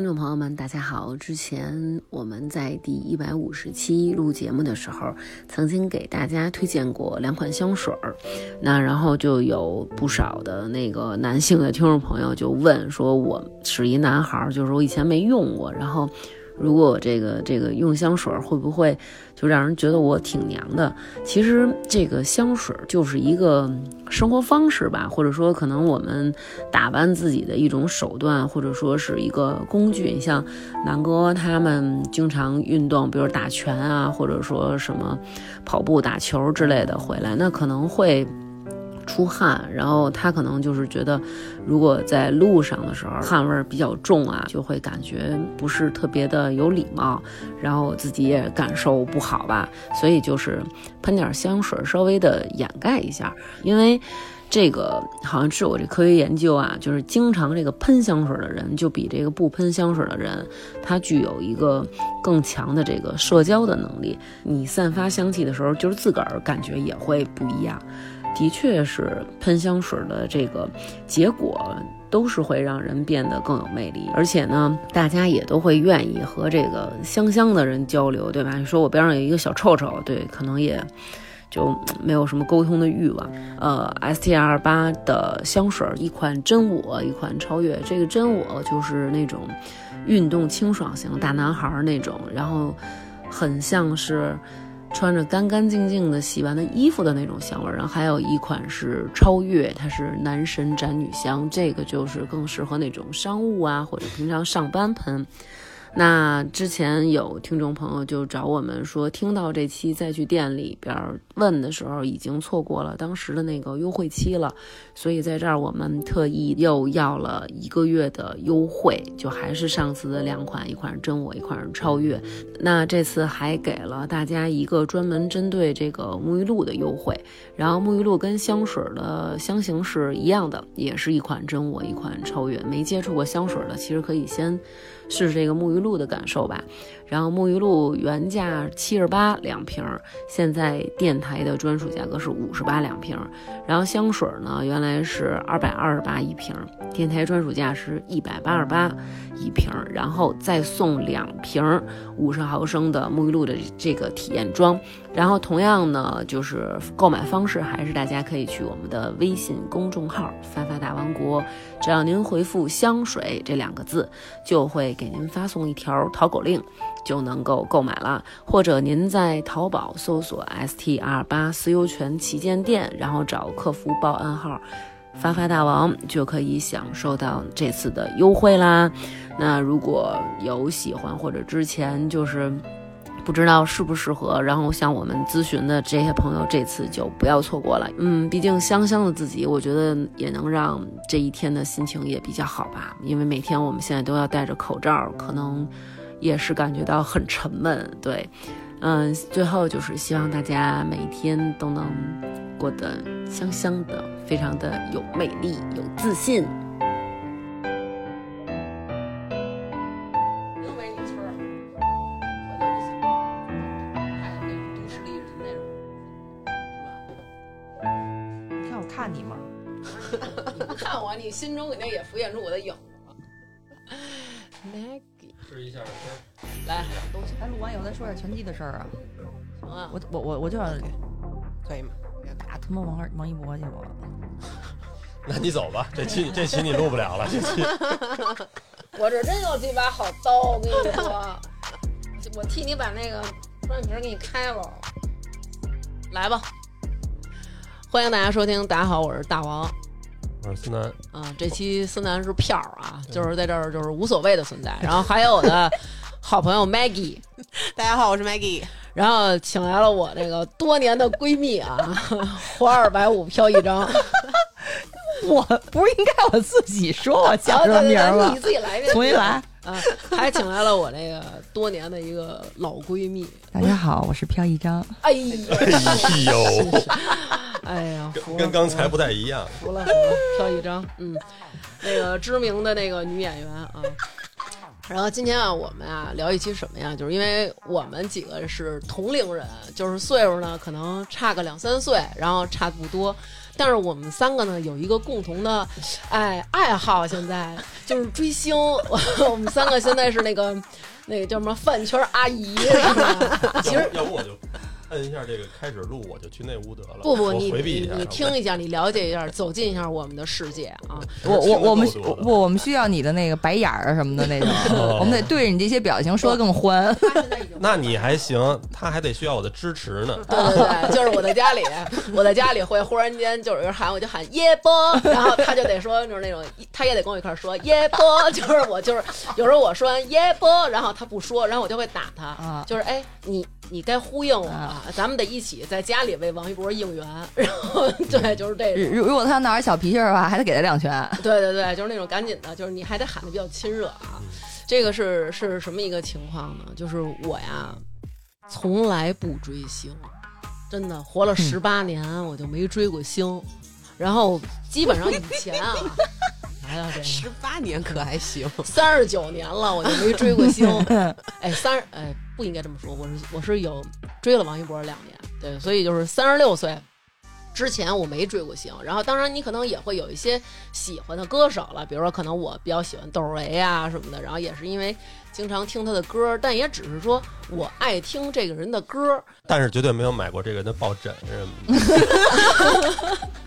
听众朋友们，大家好！之前我们在第一百五十期录节目的时候，曾经给大家推荐过两款香水儿，那然后就有不少的那个男性的听众朋友就问说，我是一男孩，就是我以前没用过，然后。如果我这个这个用香水会不会就让人觉得我挺娘的？其实这个香水就是一个生活方式吧，或者说可能我们打扮自己的一种手段，或者说是一个工具。你像南哥他们经常运动，比如打拳啊，或者说什么跑步、打球之类的回来，那可能会。出汗，然后他可能就是觉得，如果在路上的时候汗味比较重啊，就会感觉不是特别的有礼貌，然后自己也感受不好吧，所以就是喷点香水，稍微的掩盖一下。因为这个好像是我这科学研究啊，就是经常这个喷香水的人，就比这个不喷香水的人，他具有一个更强的这个社交的能力。你散发香气的时候，就是自个儿感觉也会不一样。的确是喷香水的这个结果，都是会让人变得更有魅力，而且呢，大家也都会愿意和这个香香的人交流，对吧？你说我边上有一个小臭臭，对，可能也就没有什么沟通的欲望。呃，S T R 八的香水，一款真我，一款超越。这个真我就是那种运动清爽型大男孩那种，然后很像是。穿着干干净净的洗完的衣服的那种香味儿，然后还有一款是超越，它是男神斩女香，这个就是更适合那种商务啊或者平常上班喷。那之前有听众朋友就找我们说，听到这期再去店里边问的时候，已经错过了当时的那个优惠期了，所以在这儿我们特意又要了一个月的优惠，就还是上次的两款，一款真我，一款超越。那这次还给了大家一个专门针对这个沐浴露的优惠，然后沐浴露跟香水的香型是一样的，也是一款真我，一款超越。没接触过香水的，其实可以先。试试这个沐浴露的感受吧。然后沐浴露原价七十八两瓶，现在电台的专属价格是五十八两瓶。然后香水呢，原来是二百二十八一瓶，电台专属价是一百八十八一瓶。然后再送两瓶五十毫升的沐浴露的这个体验装。然后同样呢，就是购买方式还是大家可以去我们的微信公众号“发发大王国”，只要您回复“香水”这两个字，就会给您发送一条淘口令。就能够购买了，或者您在淘宝搜索 STR 八私有权旗舰店，然后找客服报暗号“发发大王”，就可以享受到这次的优惠啦。那如果有喜欢或者之前就是不知道适不适合，然后向我们咨询的这些朋友，这次就不要错过了。嗯，毕竟香香的自己，我觉得也能让这一天的心情也比较好吧。因为每天我们现在都要戴着口罩，可能。也是感觉到很沉闷，对，嗯，最后就是希望大家每一天都能过得香香的，非常的有魅力、有自信。美女村儿，都市丽人那种，是吧？你看我看你吗？看我，你心中肯定也浮现出我的影子。试一下，来，东西。咱录完以后再说点拳击的事儿啊。行啊，我我我我就要，可以吗？打他妈王二王一博去我。那你走吧，这期这期你录不了了。这期。我这真有几把好刀，我跟你说，我替你把那个双眼皮给你开了。来吧，欢迎大家收听，大家好，我是大王。我是思南啊，这期思南是票啊，就是在这儿就是无所谓的存在。然后还有我的好朋友 Maggie，大家好，我是 Maggie。然后请来了我这个多年的闺蜜啊，花二百五飘一张。我不是应该我自己说我叫什么名吗？你自己来，重新来啊！还请来了我那个多年的一个老闺蜜。大家好，我是飘一张。哎呦！哎呀，跟刚才不太一样。服了服了，飘一张，嗯，那个知名的那个女演员啊。然后今天啊，我们啊聊一期什么呀？就是因为我们几个是同龄人，就是岁数呢可能差个两三岁，然后差不多。但是我们三个呢有一个共同的，哎爱好，现在就是追星。我们三个现在是那个那个叫什么饭圈阿姨，是吧？其实要不我就摁一下这个开始录，我就去那屋得了。不不，我你回避一下，你你听一下，你了解一下，走进一下我们的世界啊。我我我们不，我们需要你的那个白眼儿啊什么的那种，我们得对着你这些表情说的更欢。那你还行，他还得需要我的支持呢。对对对，就是我在家里，我在家里会忽然间就是有人喊，我就喊耶波，然后他就得说就是那种，他也得跟我一块儿说耶波，就是我就是有时候我说完耶波，然后他不说，然后我就会打他，啊就是哎你你该呼应我了，咱们得一起在家里为王一博应援，然后对就是这种。如如果他闹点小脾气儿的话，还得给他两拳。对对对，就是那种赶紧的，就是你还得喊的比较亲热啊。这个是是什么一个情况呢？就是我呀，从来不追星，真的活了十八年，我就没追过星。然后基本上以前啊，来到这个十八年可还行？三十九年了，我就没追过星。哎，三十哎不应该这么说，我是我是有追了王一博两年，对，所以就是三十六岁之前我没追过星。然后当然你可能也会有一些喜欢的歌手了，比如说可能我比较喜欢窦唯啊什么的，然后也是因为经常听他的歌，但也只是说我爱听这个人的歌。但是绝对没有买过这个人的抱枕什么的。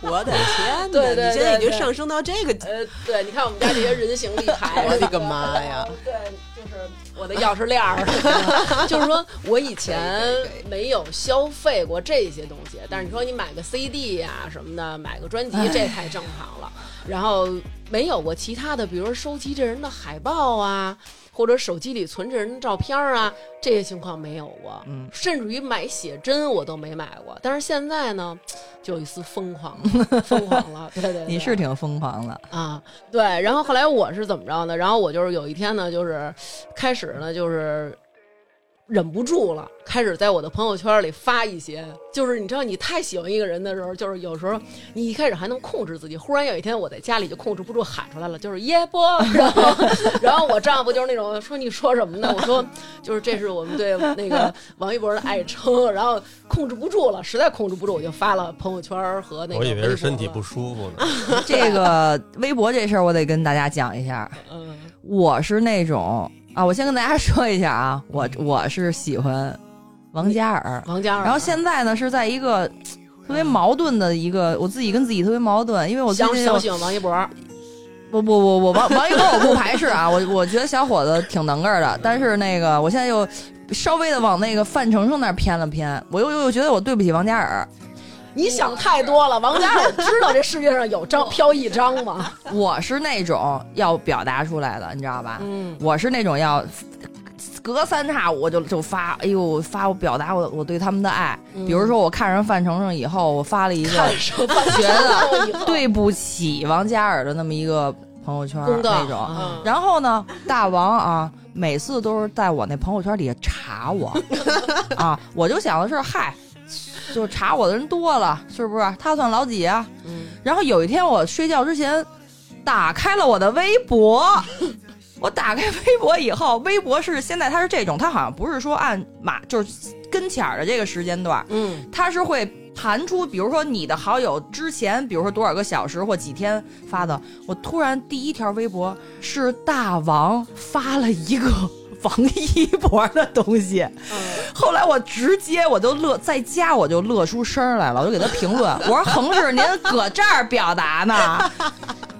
我的天哪！对对你现在已经对对上升到这个，呃，对，你看我们家这些人形立牌，我的个妈呀！对，就是我的钥匙链儿，就是说我以前没有消费过这些东西，但是你说你买个 CD 呀、什么的，买个专辑，这太正常了。然后没有过其他的，比如说收集这人的海报啊，或者手机里存着人的照片啊，这些情况没有过。嗯，甚至于买写真我都没买过。但是现在呢，就有一丝疯狂，疯狂了。对对对，你是挺疯狂的，啊，对，然后后来我是怎么着呢？然后我就是有一天呢，就是开始呢，就是忍不住了，开始在我的朋友圈里发一些，就是你知道，你太喜欢一个人的时候，就是有时候你一开始还能控制自己，忽然有一天我在家里就控制不住喊出来了，就是耶波，然 后然后我丈夫就是那种说你说什么呢？我说就是这是我们对那个王一博的爱称，然后控制不住了，实在控制不住，我就发了朋友圈和那个我以为是身体不舒服呢。这个微博这事儿我得跟大家讲一下。嗯我是那种啊，我先跟大家说一下啊，我我是喜欢王嘉尔，王嘉尔，然后现在呢是在一个特别矛盾的一个，我自己跟自己特别矛盾，因为我最近又想想喜欢王一博，不不不不王王一博我不排斥啊，我我觉得小伙子挺能干的，但是那个我现在又稍微的往那个范丞丞那儿偏了偏，我又又觉得我对不起王嘉尔，你想太多了。王嘉尔知道这世界上有张飘逸张吗？我是那种要表达出来的，你知道吧？嗯，我是那种要隔三差五就就发，哎呦发我表达我我对他们的爱。嗯比如说我看上范丞丞以后，我发了一个觉得对不起王嘉尔的那么一个朋友圈那种。嗯然后呢，大王啊，每次都是在我那朋友圈底下查我 啊，我就想的是，嗨，就查我的人多了，是不是？他算老几啊？嗯然后有一天我睡觉之前打开了我的微博，我打开微博以后，微博是现在它是这种，它好像不是说按马就是跟前儿的这个时间段，嗯它是会弹出，比如说你的好友之前，比如说多少个小时或几天发的。我突然第一条微博是大王发了一个王一博的东西，嗯，后来我直接我就乐，在家我就乐出声来了，我就给他评论，我说恒氏您搁这儿表达呢。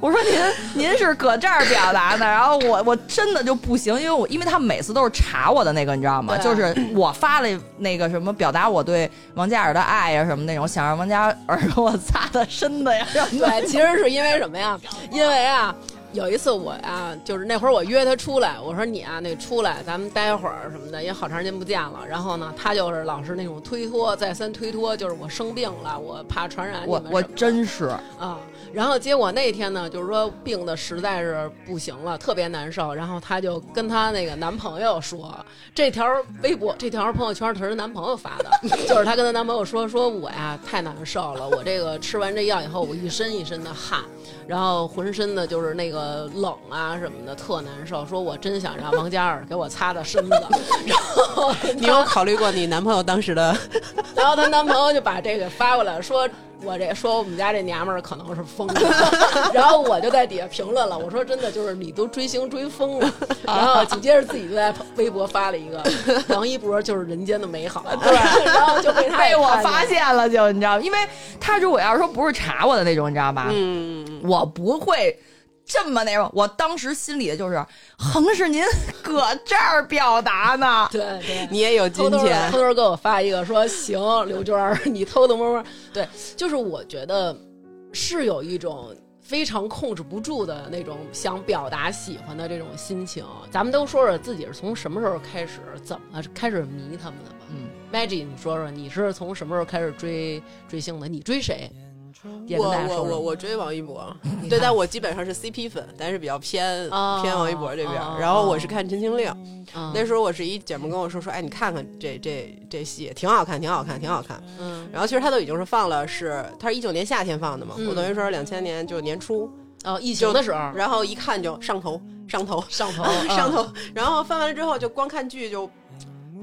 我说您您是搁这儿表达呢，然后我我真的就不行，因为我因为他们每次都是查我的那个，你知道吗？对就是我发了那个什么表达我对王嘉尔的爱呀什么那种，想让王嘉尔 给我擦的身子呀什么的。对，其实是因为什么呀？因为啊。有一次我呀，就是那会儿我约他出来，我说你啊，那出来咱们待会儿什么的，也好长时间不见了。然后呢，他就是老是那种推脱，再三推脱，就是我生病了，我怕传染你我我们什么的真是啊。然后结果那天呢，就是说病的实在是不行了，特别难受。然后她就跟她那个男朋友说，这条微博、这条朋友圈是她男朋友发的，就是她跟她男朋友说，说我呀太难受了，我这个吃完这药以后，我一身一身的汗，然后浑身的就是那个冷啊什么的，特难受。说我真想让王嘉尔给我擦擦身子。然后你有考虑过你男朋友当时的？然后她男朋友就把这个发过来，说我这说我们家这娘们儿可能是疯了，然后我就在底下评论了，我说真的就是你都追星追疯了，然后紧接着自己就在微博发了一个 王一博就是人间的美好，对，然后就被他被我发现了，就你知道，因为他如果要是说不是查我的那种，你知道吧？嗯，我不会这么那种。我当时心里就是，横是您 搁这儿表达呢。对对。你也有金偷偷钱偷，偷给我发一个说行，刘娟儿，你偷偷摸摸，对，就是我觉得是有一种非常控制不住的那种想表达喜欢的这种心情。咱们都说说自己是从什么时候开始，怎么开始迷他们的吧。嗯，Maggie，你说说你是从什么时候开始追追星的？你追谁？也跟我大家说说。我我我追王一博，对，但我基本上是 CP 粉，但是比较偏哦偏王一博这边哦。然后我是看《陈情令》，嗯那时候我是一姐们跟我说说，哎，你看看这这这戏，挺好看，挺好看，挺好看。嗯然后其实他都已经是放了，是他是一九年夏天放的嘛，嗯我等于说是两千年就年初，哦，疫情的时候然后一看就上头上头上头 上头，然后翻完了之后就光看剧就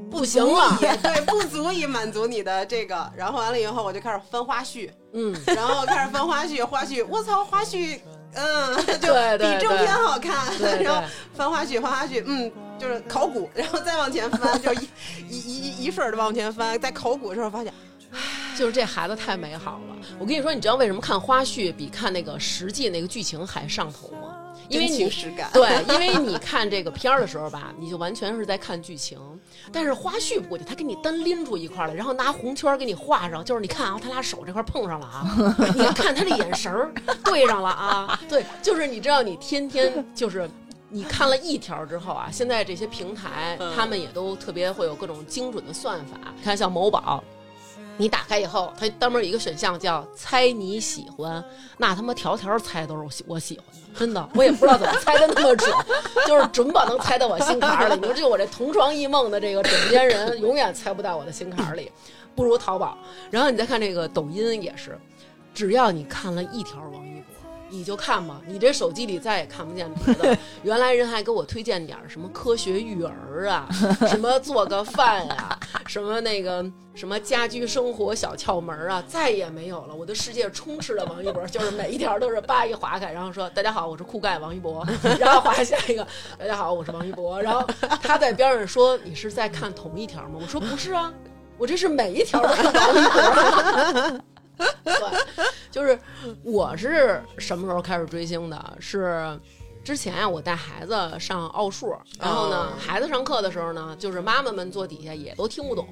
不行了，对，不足以满足你的这个。然后完了以后，我就开始翻花絮，嗯，然后开始翻花絮，花絮，我操，花絮，嗯，就比正片好看。对 然后翻花絮，翻花絮，嗯，就是考古，然后再往前翻，就一一一一一顺儿的往前翻，在考古的时候发现，就是这孩子太美好了。我跟你说，你知道为什么看花絮比看那个实际那个剧情还上头吗？因为实感。对，因为你看这个片儿的时候吧，你就完全是在看剧情，但是花絮不过去，他给你单拎出一块儿来，然后拿红圈儿给你画上，就是你看啊，他俩手这块儿碰上了啊，你看他这眼神儿对上了啊，对，就是你知道，你天天就是。你看了一条之后啊，现在这些平台嗯他们也都特别会有各种精准的算法。看像某宝，你打开以后，它专门有一个选项叫“猜你喜欢”，那他妈条条猜都是我喜我喜欢的，真的，我也不知道怎么猜的那么准，就是准保能猜到我心坎儿里。你说，就我这同床异梦的这个枕边人，永远猜不到我的心坎儿里，不如淘宝。然后你再看这个抖音也是，只要你看了一条王一博。你就看吧，你这手机里再也看不见别的。原来人还给我推荐点儿什么科学育儿啊，什么做个饭呀、什么那个什么家居生活小窍门啊，再也没有了。我的世界充斥了王一博，就是每一条都是叭一划开，然后说大家好，我是酷盖王一博，然后划下一个大家好，我是王一博，然后他在边上说你是在看同一条吗？我说不是啊，我这是每一条都是王一博。对，就是我是什么时候开始追星的？是之前啊，我带孩子上奥数，然后呢，哦孩子上课的时候呢，就是妈妈们坐底下也都听不懂，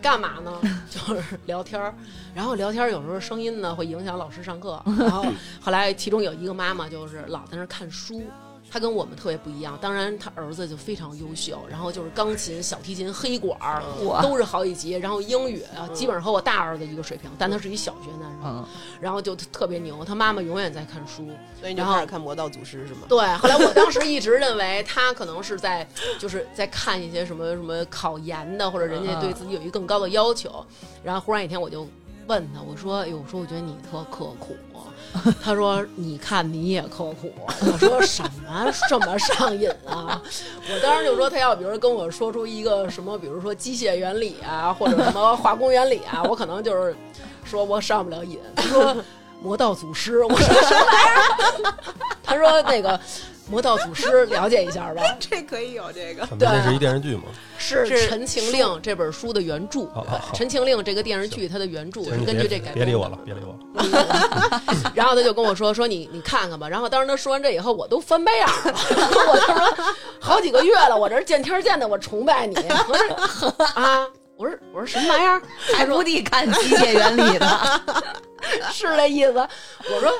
干嘛呢？就是聊天儿，然后聊天儿有时候声音呢会影响老师上课，然后后来其中有一个妈妈就是老在那儿看书。她跟我们特别不一样，当然他儿子就非常优秀，然后就是钢琴、小提琴、黑管儿都是好几级，然后英语啊基本上和我大儿子一个水平，但他是一小学男生，嗯，然后就特别牛。他妈妈永远在看书，所以你就然后开始看《魔道祖师》是吗？对。后来我当时一直认为他可能是在就是在看一些什么什么考研的，或者人家对自己有一个更高的要求。然后忽然一天我就问他，我说：“哎呦，我说我觉得你特刻苦。”他说：“你看你也刻苦。”我说：“什么这么上瘾啊？”我当时就说他要比如说跟我说出一个什么，比如说机械原理啊，或者什么化工原理啊，我可能就是说我上不了瘾。他说。魔道祖师，我说什么玩意儿？他说那个魔道祖师 了解一下吧，这可以有这个。怎么这是一电视剧吗？是是《陈情令》这本书的原著，好好好《陈情令》这个电视剧它的原著是根据这改编的别别理我了，别理我了。然后他就跟我说说你你看看吧。然后当时他说完这以后，我都翻白眼儿了。我就说好几个月了，我这见天儿见的，我崇拜你。我说啊，我说我说什么玩意儿？还不地看机械原理的，是这意思。我说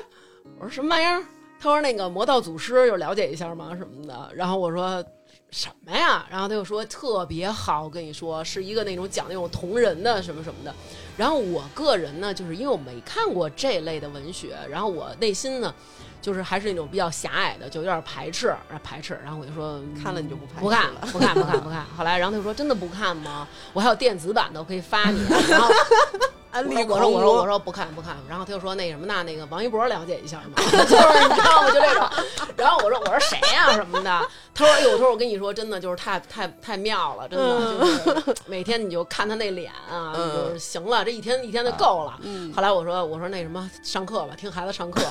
我说什么玩意儿？他说那个魔道祖师有了解一下吗什么的。然后我说什么呀？然后他又说特别好，我跟你说是一个那种讲那种同人的什么什么的。然后我个人呢，就是因为我没看过这类的文学，然后我内心呢。就是还是那种比较狭隘的，就有点排斥，排斥。然后我就说嗯看了你就不排斥不看了，不看，不看，不看。后来，然后他就说真的不看吗？我还有电子版的，我可以发你。然后安利我说我说我说不看不看，然后他就说那什么那那个王一博了解一下嘛，就是你知道吗？就这种。然后我说我说谁呀、什么的，他说哎呦，他说我跟你说真的就是太太太妙了，真的就是每天你就看他那脸啊，嗯就是行了，这一天一天就够了。嗯后来我说我说那什么上课吧，听孩子上课，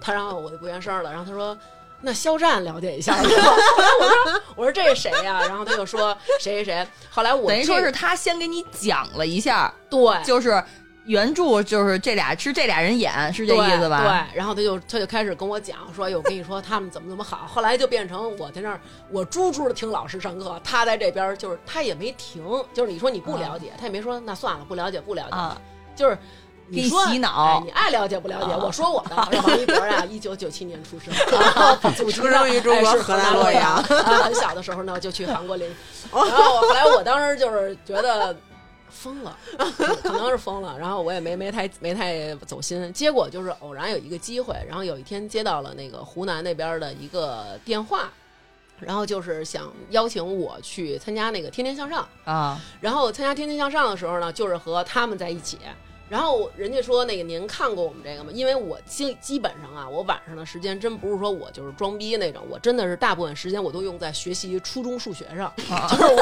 他然后我就不原声了，然后他说。那肖战了解一下，是吧后来我说我说这是谁呀、然后他就说谁谁谁。后来我等于说是他先给你讲了一下，对，就是原著就是这俩是这俩人演，是这意思吧？对，然后他就他就开始跟我讲说，哎，我跟你说他们怎么怎么好。后来就变成我在那儿，我猪猪的听老师上课，他在这边儿就是他也没停，就是你说你不了解，他也没说那算了，不了解不了解，啊，就是。给你说洗脑哎你爱了解不了解？啊我说我的，王一博啊，一九九七年出生，出生于中国河南洛洛阳啊，很小的时候呢就去韩国留，然后后来我当时就是觉得疯了，可能是疯了，然后我也没没太没太走心。结果就是偶然有一个机会，然后有一天接到了那个湖南那边的一个电话，然后就是想邀请我去参加那个《天天向上》。啊，然后参加《天天向上》的时候呢，就是和他们在一起。然后人家说那个您看过我们这个吗？因为我基基本上啊，我晚上的时间真不是说我就是装逼那种，我真的是大部分时间我都用在学习初中数学上，就是我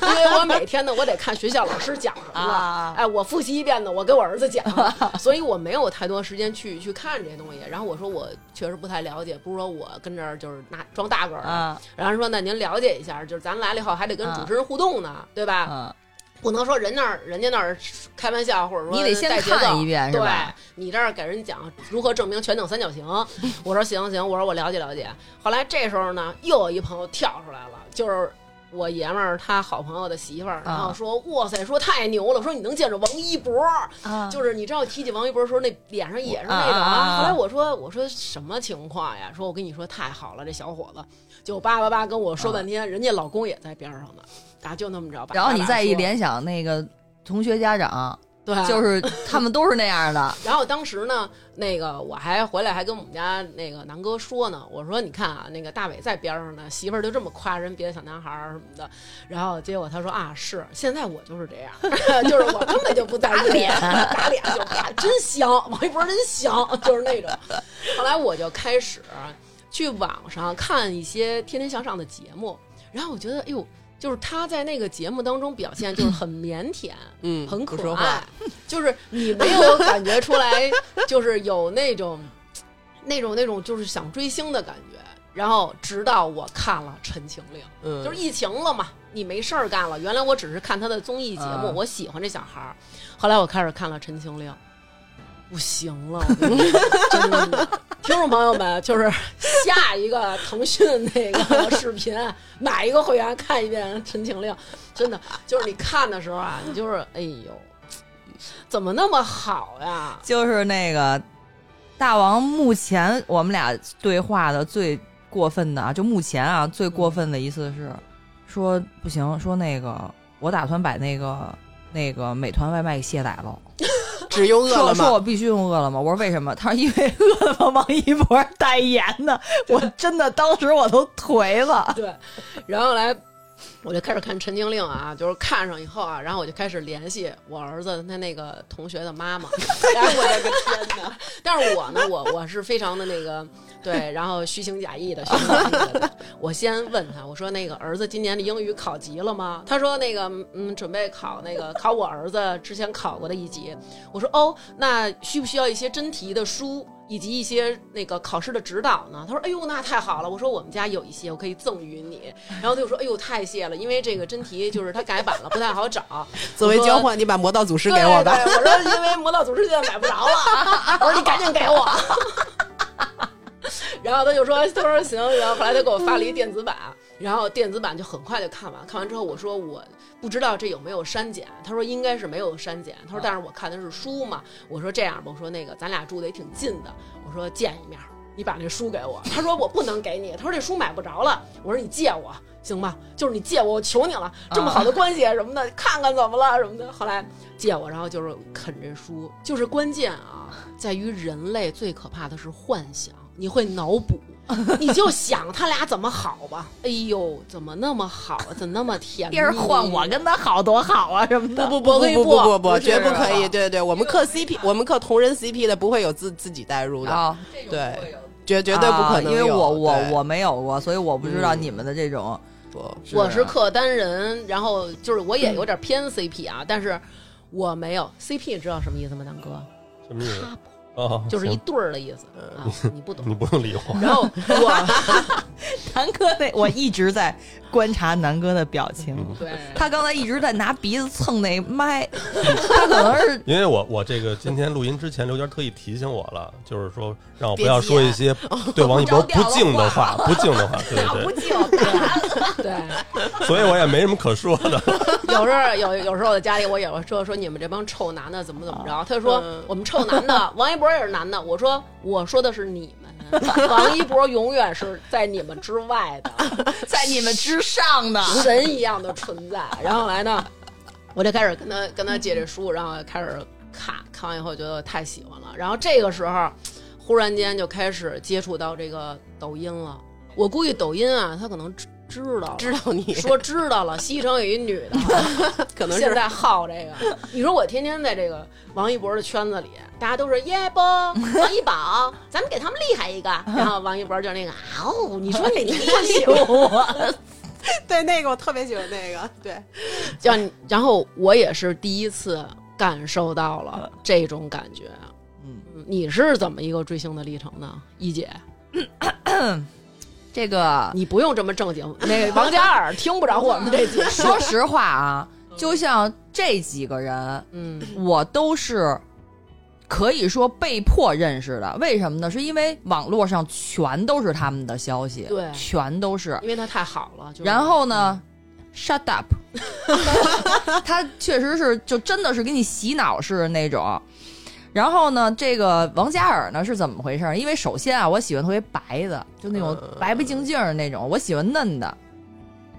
对，因为我每天呢我得看学校老师讲什么 哎，我复习一遍呢，我给我儿子讲，所以我没有太多时间去去看这些东西。然后我说我确实不太了解，不是说我跟这儿就是拿装大个儿，啊然后说那您了解一下，就是咱来了以后还得跟啊主持人互动呢，对吧？啊，不能说人那儿人家那儿开玩笑，或者说你得先看一遍是对你这儿给人讲如何证明全等三角形，我说行行，我说我了解了解。后来这时候呢，又有一朋友跳出来了，就是。我爷们儿他好朋友的媳妇儿，然后说：“哇塞，说太牛了，说你能见着王一博，啊。就是你知道提起王一博的时候，那脸上也是那种后来我说：“我说什么情况呀？说我跟你说太好了，这小伙子。就叭叭叭跟我说半天，人家老公也在边上呢，啊，就那么着。叭叭叭然后你再一联想那个同学家长，对，就是 他们都是那样的，然后当时呢，那个我还回来还跟我们家那个南哥说呢，我说你看啊，那个大伟在边上呢，媳妇儿就这么夸人别的小男孩儿什么的，然后结果他说啊是，现在我就是这样，就是我根本就不在意脸，打脸就啪，真香，王一博真香，就是那种。后来我就开始去网上看一些《天天向上》的节目，然后我觉得哎呦。就是他在那个节目当中表现就是很腼腆，嗯很可爱，就是你没有感觉出来，就是有那种那种那种就是想追星的感觉。然后直到我看了《陈情令》，嗯，就是疫情了嘛，你没事儿干了。原来我只是看他的综艺节目，嗯我喜欢这小孩儿。后来我开始看了《陈情令》，不行了，我 真的。听众朋友们，就是下一个腾讯那个视频，买一个会员看一遍《陈情令》，真的就是你看的时候啊，你就是哎呦，怎么那么好呀？就是那个大王。目前我们俩对话的最过分的啊，就目前啊最过分的一次是说不行，说那个我打算把那个那个美团外卖给卸载了。只用饿了么，说说我必须用饿了么，我说为什么？他说因为饿了么王一博代言的，我真的当时我都颓了。对，然后来我就开始看《陈情令》啊，就是看上以后啊，然后我就开始联系我儿子他那个同学的妈妈。哎呀，我的个天哪！但是我呢，我我是非常的那个对，然后虚情假意的，虚情假意的。我先问他，我说那个儿子今年的英语考级了吗？他说那个嗯，准备考那个考我儿子之前考过的一级。我说哦，那需不需要一些真题的书？以及一些那个考试的指导呢？他说：“哎呦，那太好了！”我说：“我们家有一些，我可以赠予你。”然后他就说：“哎呦，太谢了，因为这个真题就是他改版了，不太好找。作为交换，你把魔道祖师给我吧。我说：“因为魔道祖师现在买不着了。”我说：“你赶紧给我。”然后他就说：“他说行行。”后来他给我发了一电子版，然后电子版就很快就看完。看完之后，我说我不知道这有没有删减。他说应该是没有删减。他说但是我看的是书嘛。我说这样吧，我说那个咱俩住的也挺近的，我说见一面，你把那书给我。他说我不能给你，他说这书买不着了。我说你借我行吧，就是你借我，我求你了，这么好的关系什么的，看看怎么了什么的。后来借我，然后就是啃这书，就是关键啊，在于人类最可怕的是幻想，你会脑补。你就想他俩怎么好吧？哎呦，怎么那么好？怎么那么甜蜜？别人换我跟他好多好啊什么的。不不不可以不不不不绝不可以！啊对对对，我们磕 CP，我们磕同人 CP 的不会有自自己代入的，啊，对，绝绝对不可能因为我我我没有过，所以我不知道嗯你们的这种。不我是克单人，然后就是我也有点偏 CP 啊，但是我没有 CP，你知道什么意思吗，南哥？什么意思？就是一对儿的意思啊，你不懂。你不用理我。然后 我南哥那，我一直在观察南哥的表情。嗯对他刚才一直在拿鼻子蹭那麦，他可能是因为我我这个今天录音之前，刘娟特意提醒我了，就是说让我不要说一些对王一博不敬的话，不敬的话，对对不敬。对，对，所以我也没什么可说的。有时候有有时候我在家里，我也会说说你们这帮臭男的怎么怎么着。他就说嗯我们臭男的，王一博也是男的。我说我说的是你们，王一博永远是在你们之外的。在你们之上的。神一样的存在。然后来呢，我就开始跟他跟他借这书，然后开始看，看完以后觉得太喜欢了。然后这个时候，忽然间就开始接触到这个抖音了。我估计抖音啊，他可能知知道了知道你说知道了，西城有一女的，可能是现在好这个。你说我天天在这个王一博的圈子里，大家都是耶波、王一宝，咱们给他们厉害一个。然后王一博就那个，哦，你说你喜欢我。对那个我特别喜欢那个，对，像，然后我也是第一次感受到了这种感觉。嗯，你是怎么一个追星的历程呢？一姐，这个你不用这么正经。那个王嘉尔听不着我们这节。说实话啊，就像这几个人，嗯我都是可以说被迫认识的。为什么呢？是因为网络上全都是他们的消息，对全都是。因为他太好了。就是、然后呢，shut up，他确实是就真的是给你洗脑式的那种。然后呢，这个王嘉尔呢是怎么回事？因为首先啊，我喜欢特别白的，就那种白白净净的那种，我喜欢嫩的。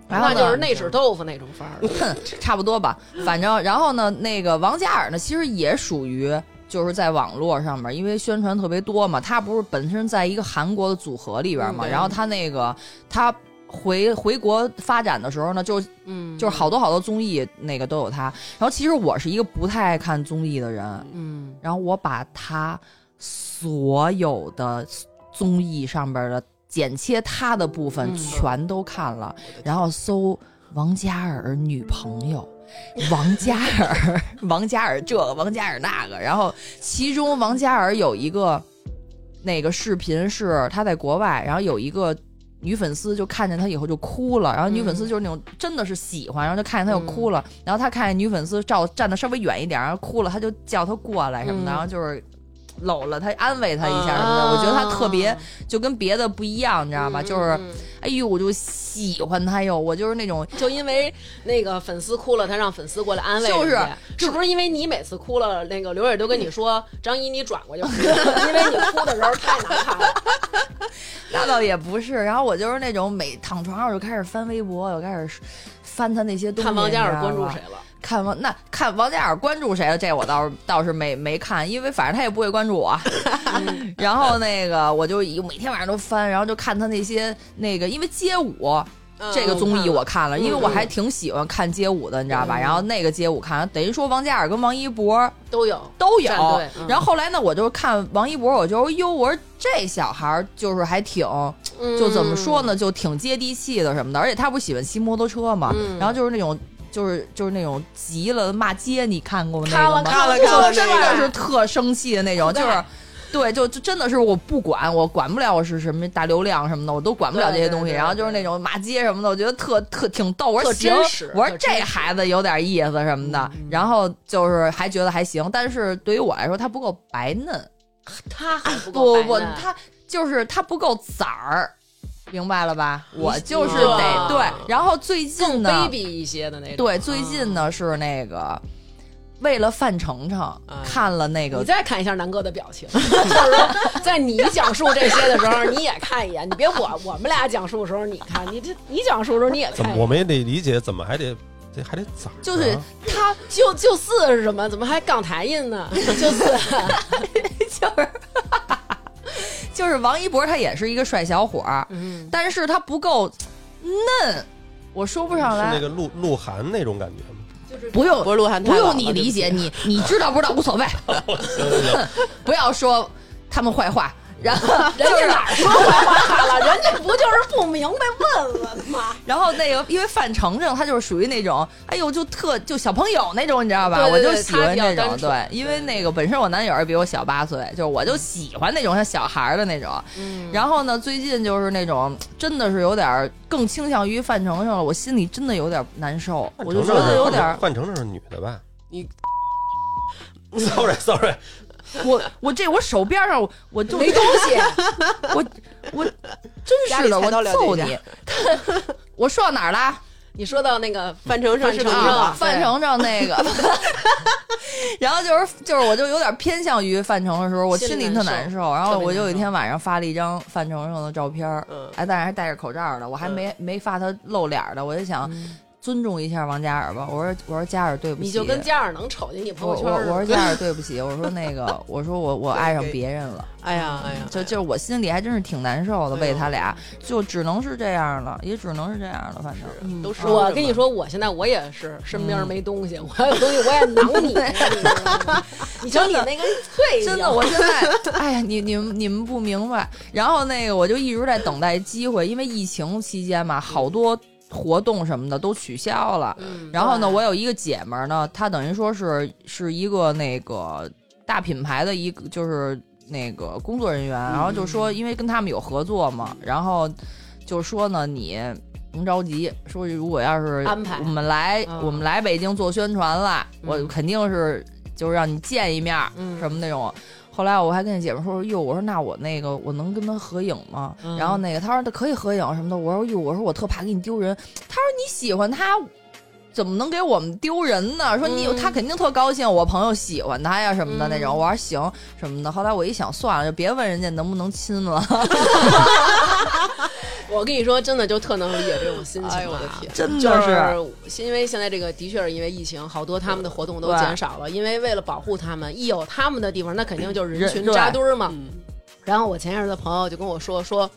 然后那就是内酯豆腐那种范儿。哼，差不多吧，反正然后呢，那个王嘉尔呢，其实也属于就是在网络上面，因为宣传特别多嘛，他不是本身在一个韩国的组合里边嘛，嗯然后他那个他回回国发展的时候呢，就嗯，就是好多好多综艺那个都有他，然后其实我是一个不太爱看综艺的人，嗯。然后我把他所有的综艺上边的剪切他的部分嗯。全都看了，然后搜王嘉尔女朋友。王嘉尔，王嘉尔这个，王嘉尔那个，然后其中王嘉尔有一个那个视频是他在国外，然后有一个女粉丝就看见他以后就哭了，然后女粉丝就是那种真的是喜欢，然后就看见他就哭了，然后他看见女粉丝照站的稍微远一点，然后哭了，他就叫他过来什么的，嗯。然后就是搂了他，安慰他一下什么的。啊我觉得他特别就跟别的不一样，你知道吧？嗯就是嗯哎呦，我就喜欢他哟，我就是那种就因为那个粉丝哭了，他让粉丝过来安慰就是是不是因为你每次哭了，那个刘蕊都跟你说 张一你转过去哭，因为你哭的时候太难看了。那倒也不是，然后我就是那种每躺床上我就开始翻微博，我开始翻他那些东西。看王嘉尔关注谁了？看王那看王嘉尔关注谁了？这我倒是倒是没没看，因为反正他也不会关注我。然后那个我就每天晚上都翻，然后就看他那些那个，因为街舞。这个综艺我看了，嗯因为我还挺喜欢看街舞的，你知道吧？然后那个街舞看，等于说王嘉尔跟王一博都有都有。嗯然后后来呢，我就看王一博，我就哟，我说这小孩儿就是还挺，就怎么说呢，就挺接地气的什么的。而且他不喜欢骑摩托车嘛，嗯然后就是那种。就是就是那种急了骂街，你看过那看了个吗？看了就看了真的是特生气的那种，就是。对，就就真的是我不管，我管不了我是什么大流量什么的，我都管不了这些东西。对对对然后就是那种骂街什么的，我觉得特特挺逗。我我说这孩子有点意思什么的。嗯然后就是还觉得还行，但是对于我来说，他不够白嫩。他还不不不他就是他不够崽儿，明白了吧？我就是啊得对。然后最近更呢，baby 一些的那种。对，最近呢是那个为了范丞丞看了那个你。再看一下南哥的表情，就是说，在你讲述这些的时候，你也看一眼。你别我我们俩讲述的时候你看，你这你讲述的时候你也怎么看。我们也得理解，怎么还得这还得咋？就是他就就四是什么？怎么还港台音呢？就四，就是就是王一博他也是一个帅小伙儿，嗯，但是他不够嫩，我说不上来。是那个鹿鹿晗那种感觉吗？不用不是鹿晗不用你理解，你你知道不知道无所谓 不要说他们坏话。然后 人家哪儿说坏话了？人家 不就是不明白问问吗？然后那个，因为范丞丞他就是属于那种，哎呦，就特就小朋友那种，你知道吧？对对对我就喜欢那种，对，因为那个本身我男友也比我小八岁，就是我就喜欢那种像小孩儿的那种。嗯，然后呢，最近就是那种真的是有点儿更倾向于范丞丞了，我心里真的有点难受，我就觉得有点范丞丞是女的吧？你 sorry sorry，我我这我手边上我我就没东西。我我真是的，我揍你！我说到哪儿了？你说到那个范丞丞是吧范丞丞范丞丞那个，然后就是就是，我就有点偏向于范丞丞的时候，我心里特难受。然后我就有一天晚上发了一张范丞丞的照片哎，但是还戴着口罩的，我还没没发他露脸的，我就想尊重一下王嘉尔吧。我说我说嘉尔对不起，你就跟嘉尔能瞅见你朋友圈我我说嘉尔对不起，我说那个 我说我我爱上别人了。哎呀哎呀，就就是我心里还真是挺难受的，为他俩，就只能是这样了，也只能是这样了，反正。嗯都是我跟你说，我现在我也是身边没东西，我要有东西我也囊你，你瞧你那个脆 真的，我现在，哎呀，你你们你们不明白。然后那个，我就一直在等待机会，因为疫情期间嘛，好多活动什么的都取消了。嗯然后呢，我有一个姐们儿呢，她等于说是是一个那个大品牌的一个就是那个工作人员，然后就说因为跟他们有合作嘛，然后就说呢你。甭着急，说如果要是安排我们来、嗯我们来北京做宣传了，我嗯肯定是就是让你见一面，嗯什么那种。后来我还跟那姐们说，哟，我说那我那个我能跟他合影吗？嗯然后那个他说他可以合影什么的。我说哟，我说我特怕给你丢人。他说你喜欢他，怎么能给我们丢人呢？说你、嗯他肯定特高兴，我朋友喜欢他呀什么的嗯那种。我说行什么的。后来我一想，算了，就别问人家能不能亲了。我跟你说，真的就特能理解这种心情、啊。哎呦我的天真就的是因为现在这个的确是因为疫情，好多他们的活动都减少了。因为为了保护他们，一有他们的地方，那肯定就是人群扎堆儿嘛。嗯然后我前一阵儿的朋友就跟我说说。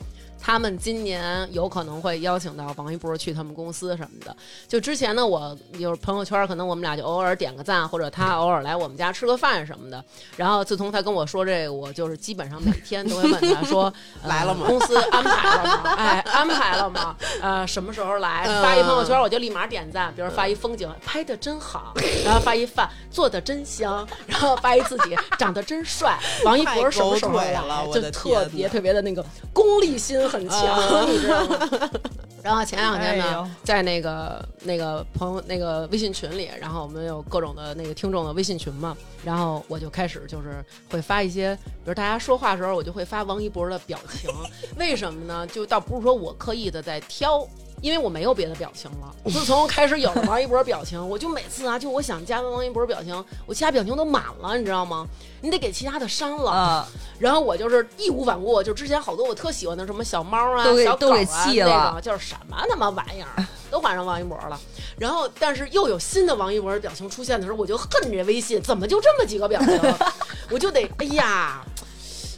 他们今年有可能会邀请到王一博去他们公司什么的。就之前呢，我有朋友圈，可能我们俩就偶尔点个赞，或者他偶尔来我们家吃个饭什么的。然后自从他跟我说这个，我就是基本上每天都会问他说：呃来了吗公司安排了吗？哎，安排了吗？呃，什么时候来？嗯发一朋友圈我就立马点赞，比如发一风景拍的真好，然后发一饭做的真香，然后发一自己长得真帅。王一博什么时候来就特别特别的那个功利心很强，啊你知道吗？然后前两天呢，哎在那个那个朋友那个微信群里，然后我们有各种的那个听众的微信群嘛，然后我就开始就是会发一些，比如大家说话的时候，我就会发王一博的表情，为什么呢？就倒不是说我刻意的在挑。因为我没有别的表情了，自从开始有了王一博表情，我就每次啊，就我想加王一博表情，我其他表情都满了，你知道吗？你得给其他的删了。啊，然后我就是义无反顾，就之前好多我特喜欢的什么小猫啊、小狗都给啊那种，就是什么他妈玩意儿，都换成王一博了。然后，但是又有新的王一博表情出现的时候，我就恨这微信，怎么就这么几个表情？我就得哎呀，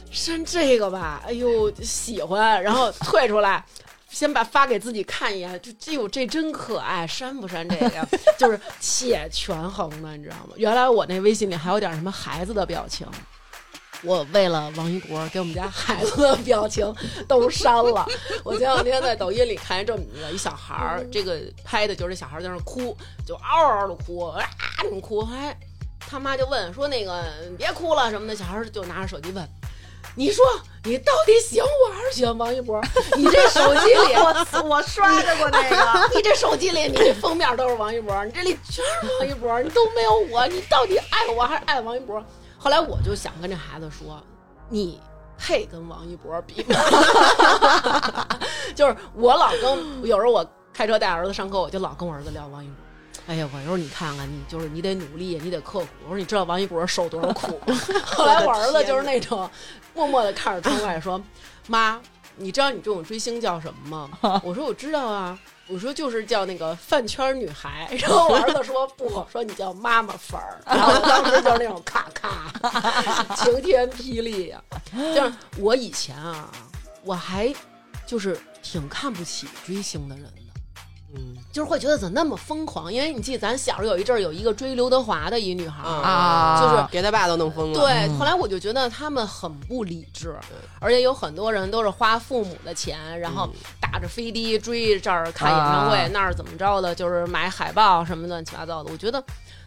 删这个吧，哎呦喜欢，然后退出来。先把发给自己看一眼，就这呦这真可爱，删不删这个呀？就是且权衡的，你知道吗？原来我那微信里还有点什么孩子的表情，我为了王一博给我们家孩子的表情都删了。我前两天在抖音里看见这么一个一小孩儿，这个拍的就是小孩在那哭，就嗷嗷的哭，啊那么哭，后来他妈就问说那个别哭了什么的，小孩就拿着手机问。你说你到底喜欢我还是喜欢王一博？你这手机里我我刷着过那个，你这手机里你这封面都是王一博，你这里全是王一博，你都没有我，你到底爱我还是爱王一博？后来我就想跟这孩子说，你配跟王一博比吗？就是我老跟有时候我开车带儿子上课，我就老跟我儿子聊王一博。哎呀，我说你看看，你就是你得努力，你得刻苦。我说你知道王一博受多少苦吗？后来我儿子就是那种默默的看着窗外说：“妈，你知道你这种追星叫什么吗？” 我说：“我知道啊。”我说就是叫那个饭圈女孩，然后我儿子说不，说你叫妈妈粉儿，然后当时就是那种咔咔，晴天霹雳呀、就是我以前啊，我还就是挺看不起追星的人的。嗯就是会觉得怎么那么疯狂？因为你记得咱小时候有一阵儿有一个追刘德华的一女孩儿，啊就是给他爸都弄疯了。对，嗯后来我就觉得他们很不理智，而且有很多人都是花父母的钱，然后打着飞的追这儿看演唱会，啊那儿怎么着的，就是买海报什么乱七八糟的，我觉得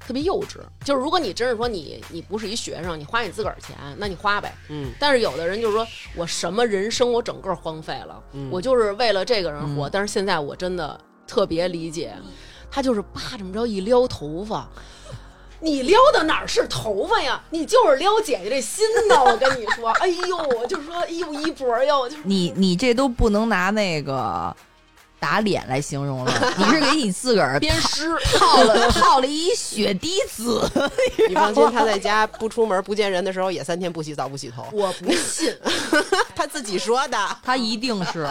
特别幼稚。就是如果你真是说你你不是一学生，你花你自个儿钱，那你花呗。嗯，但是有的人就是说我什么人生我整个荒废了，嗯我就是为了这个人活。嗯但是现在我真的特别理解，他就是叭这么着一撩头发。你撩的哪儿是头发呀？你就是撩姐姐这心呢！我跟你说，哎呦，我就说，哎呦，一博哟，就是你你这都不能拿那个打脸来形容了，你是给你自个儿鞭尸。套了套了一血滴子，你放心，他在家不出门不见人的时候，也三天不洗澡不洗头。我不信，他自己说的。他一定是，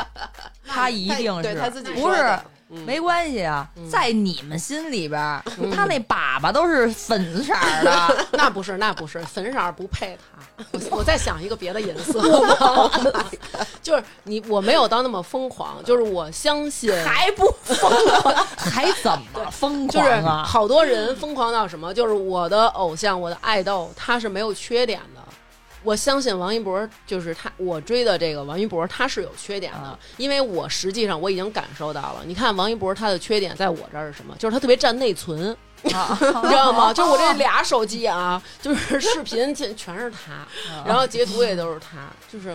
他一定是，对他自己不是说的。嗯没关系啊，在你们心里边，他那粑粑都是粉色的，那不是，那不是，粉色不配他。我我再想一个别的颜色，就是你，我没有到那么疯狂，就是我相信，还不疯狂，还怎么疯狂就是？好多人疯狂到什么，就是我的偶像，我的爱豆，他是没有缺点的。我相信王一博，就是他，我追的这个王一博，他是有缺点的啊，因为我实际上我已经感受到了。你看王一博他的缺点在我这儿是什么？就是他特别占内存，啊你知道吗？就我这俩手机啊，就是视频全全是他，然后截图也都是他，就是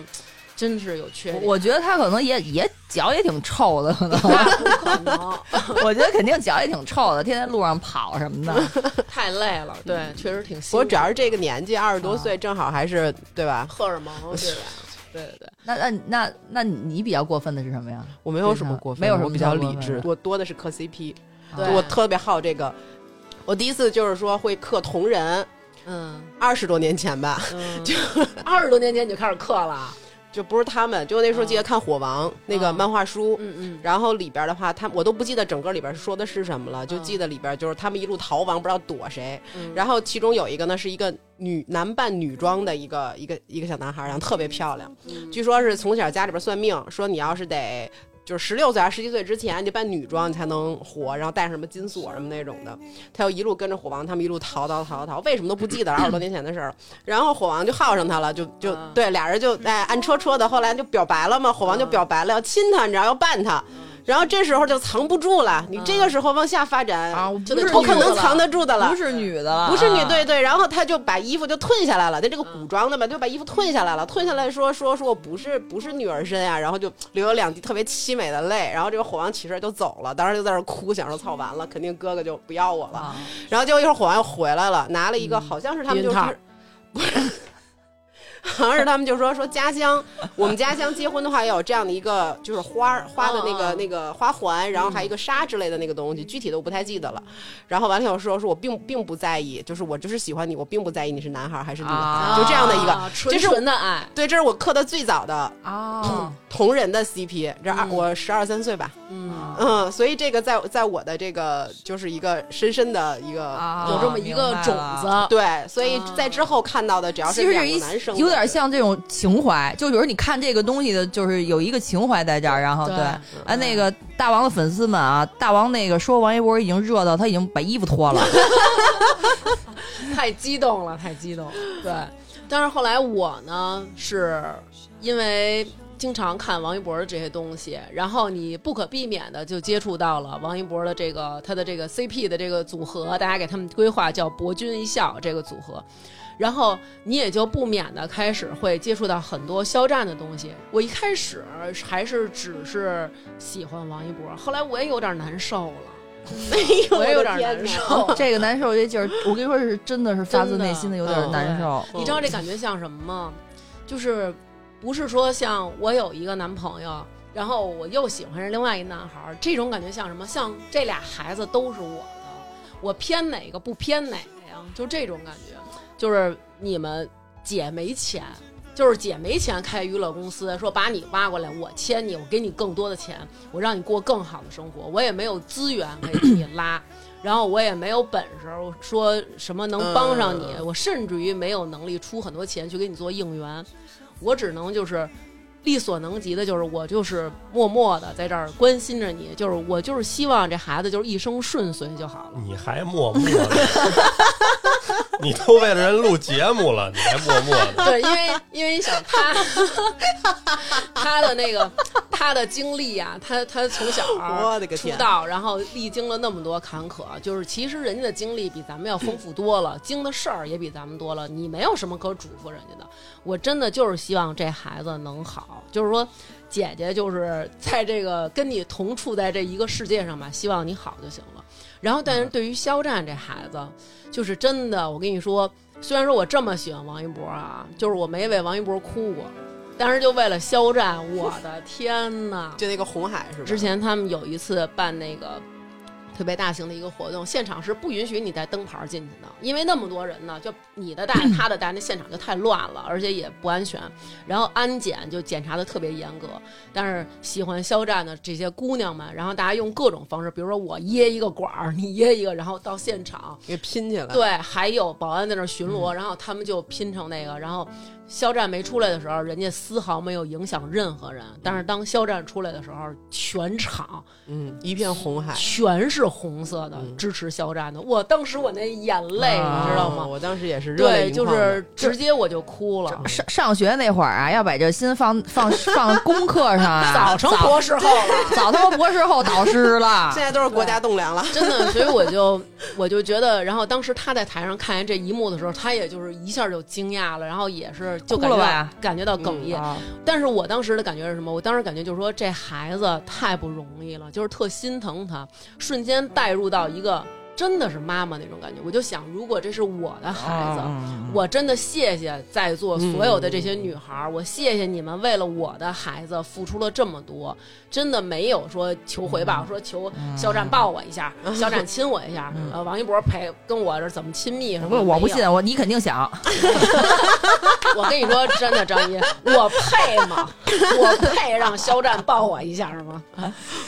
真是有缺点。我觉得他可能也也脚也挺臭的，可能，可能，我觉得肯定脚也挺臭的，天天路上跑什么的。太累了。对，确实挺辛苦。我主要是这个年纪，二十多岁，正好还是对吧？荷尔蒙，对吧？对对对。那那那那你比较过分的是什么呀？我没有什么过分，没有什么我比较理智我多的是磕 CP，对我特别好这个。我第一次就是说会磕同人，嗯二十多年前吧，嗯，二十多年前你就开始磕了。就不是他们，就那时候记得看《火王》那个嗯漫画书，嗯嗯。然后里边的话，他我都不记得整个里边说的是什么了，就记得里边就是他们一路逃亡，不知道躲谁。嗯然后其中有一个呢是一个女男扮女装的一个一个一个小男孩，然后特别漂亮。嗯据说是从小家里边算命，说你要是得就是十六岁还是十七岁之前，你得扮女装你才能火，然后带上什么金锁什么那种的。他又一路跟着火王他们一路逃逃逃逃，为什么都不记得二十多年前的事儿。然后火王就耗上他了，就就啊对俩人就哎暗戳戳的，后来就表白了嘛。火王就表白了，要亲他，你知道要办他。然后这时候就藏不住了，你这个时候往下发展啊，就得不是不可能藏得住的了。不。是女的了，不是女，啊。对对，然后他就把衣服就褪下来了，他这个古装的嘛，就把衣服褪下来了，褪下来说说说我不是不是女儿身呀，然后就流了两滴特别凄美的泪，然后这个火王起身就走了，当时就在那儿哭，想说操完了，肯定哥哥就不要我了，啊。然后结果一会儿火王又回来了，拿了一个好像是他们就是。不是，好像是他们就说说家乡，我们家乡结婚的话要有这样的一个就是花花的那个、那个花环，然后还有一个纱之类的那个东西，具体的我不太记得了。然后完了以后说说我并并不在意，就是我就是喜欢你，我并不在意你是男孩还是女孩，啊就这样的一个。啊纯纯的爱。对，这是我刻的最早的啊，同人的 CP，这二、嗯我十二三岁吧，嗯，嗯，所以这个在在我的这个就是一个深深的一个。啊有这么一个种子。对，所以啊在之后看到的，只要是两个男生点像这种情怀，就比如你看这个东西的，就是有一个情怀在这儿，然后对。对，哎，那个大王的粉丝们啊，大王那个说王一博已经热到他已经把衣服脱了，太激动了，太激动了。对，但是后来我呢，是因为经常看王一博的这些东西，然后你不可避免的就接触到了王一博的这个他的这个 CP 的这个组合，大家给他们规划叫“博君一笑”这个组合。然后你也就不免的开始会接触到很多肖战的东西。我一开始还是只是喜欢王一博，后来我也有点难受了，没 有 我也有点难受。这个难受这劲儿，我跟你说是真的是发自内心的有点难受。你知道这感觉像什么吗？就是不是说像我有一个男朋友，然后我又喜欢上另外一男孩儿，这种感觉像什么？像这俩孩子都是我的，我偏哪个不偏哪个呀？就这种感觉，就是你们姐没钱，就是姐没钱开娱乐公司，说把你挖过来，我签你，我给你更多的钱，我让你过更好的生活。我也没有资源可以给你拉，然后我也没有本事说什么能帮上你，我甚至于没有能力出很多钱去给你做应援，我只能就是。力所能及的，就是我就是默默的在这儿关心着你，就是我就是希望这孩子就是一生顺遂就好了。你还默默的，你都为了人录节目了，你还默默的。对，因为因为你想他他的那个他的经历啊，他他从小 我的个天出道，然后历经了那么多坎坷，就是其实人家的经历比咱们要丰富多了，经的事儿也比咱们多了，你没有什么可嘱咐人家的。我真的就是希望这孩子能好，就是说。姐姐就是在这个跟你同处在这一个世界上吧，希望你好就行了。然后，但是对于肖战这孩子，就是真的，我跟你说，虽然说我这么喜欢王一博啊，就是我没为王一博哭过，但是就为了肖战，我的天呐！就那个红海是吧？之前他们有一次办那个特别大型的一个活动，现场是不允许你带灯牌进去的，因为那么多人呢，就你的带 他的带，那现场就太乱了，而且也不安全。然后安检就检查的特别严格，但是喜欢肖战的这些姑娘们，然后大家用各种方式，比如说我掖一个管儿，你掖一个，然后到现场，给拼起来。对，还有保安在那儿巡逻，然后他们就拼成那个，然后。肖战没出来的时候，人家丝毫没有影响任何人。但是当肖战出来的时候，全场嗯一片红海，全是红色的支持肖战的。我当时我那眼泪，你知道吗？我当时也是热泪对，就盈眶的是直接我就哭了。上上学那会儿啊，要把这心放 放放功课上啊，早成博士后了，早他妈博士后导师了 现。在都是国家栋梁了。真的，所以我就我就觉得，然后当时他在台上看见这一幕的时候，他也就是一下就惊讶了，然后也是就感觉感觉到哽咽。啊但是我当时的感觉是什么？我当时感觉就是说，这孩子太不容易了，就是特心疼他，瞬间带入到一个真的是妈妈那种感觉。我就想，如果这是我的孩子，嗯我真的谢谢在座所有的这些女孩儿，我谢谢你们为了我的孩子付出了这么多，真的没有说求回报，说求肖战抱我一下，肖战亲我一下，呃，王一博陪跟我这怎么亲密什么不，我不信，我你肯定想。我跟你说，真的，张一，我配吗？我配让肖战抱我一下是吗？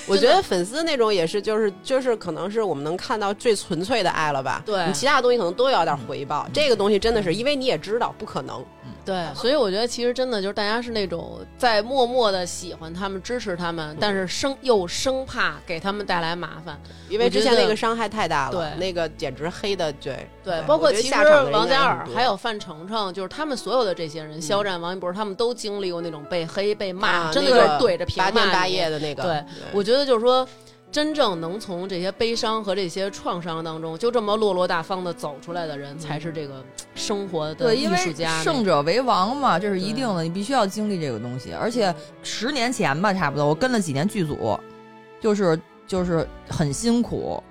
我觉得粉丝那种也是，就是就是，可能是我们能看到最纯粹的爱了吧？对你其他的东西可能都要点回报。这个东西真的是，因为你也知道不可能。对，所以我觉得其实真的就是大家是那种在默默的喜欢他们、支持他们，但是生又生怕给他们带来麻烦。因为之前那个伤害太大了，对那个简直黑的对对，包括其实王嘉尔还有范丞丞，就是他们所有的这些人，肖战、王一博，他们都经历过那种被黑、被骂，啊真的就是那个对着屏八天八夜的那个，对我觉得就是说，真正能从这些悲伤和这些创伤当中，就这么落落大方的走出来的人，才是这个生活的对，艺术家。胜者为王嘛，这是一定的，你必须要经历这个东西。而且十年前吧，差不多我跟了几年剧组，就是就是很辛苦。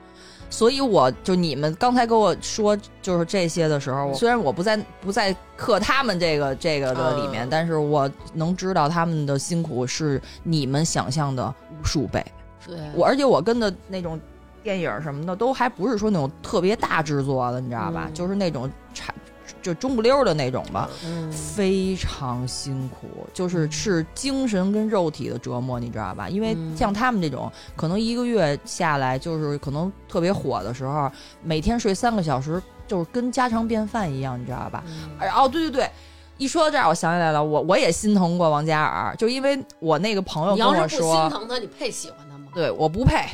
所以我就你们刚才跟我说就是这些的时候，虽然我不在不在刻他们这个这个的里面，嗯但是我能知道他们的辛苦是你们想象的无数倍。对，我而且我跟的那种电影什么的，都还不是说那种特别大制作的，你知道吧？嗯就是那种差就中不溜儿的那种吧，嗯，非常辛苦，就是是精神跟肉体的折磨，你知道吧？因为嗯像他们这种，可能一个月下来，就是可能特别火的时候，每天睡三个小时，就是跟家常便饭一样，你知道吧？嗯哎哦，对对对。一说到这儿，我想起来了，我我也心疼过王嘉尔，就因为我那个朋友你跟我要是不心，疼他，你配喜欢？对，我不配。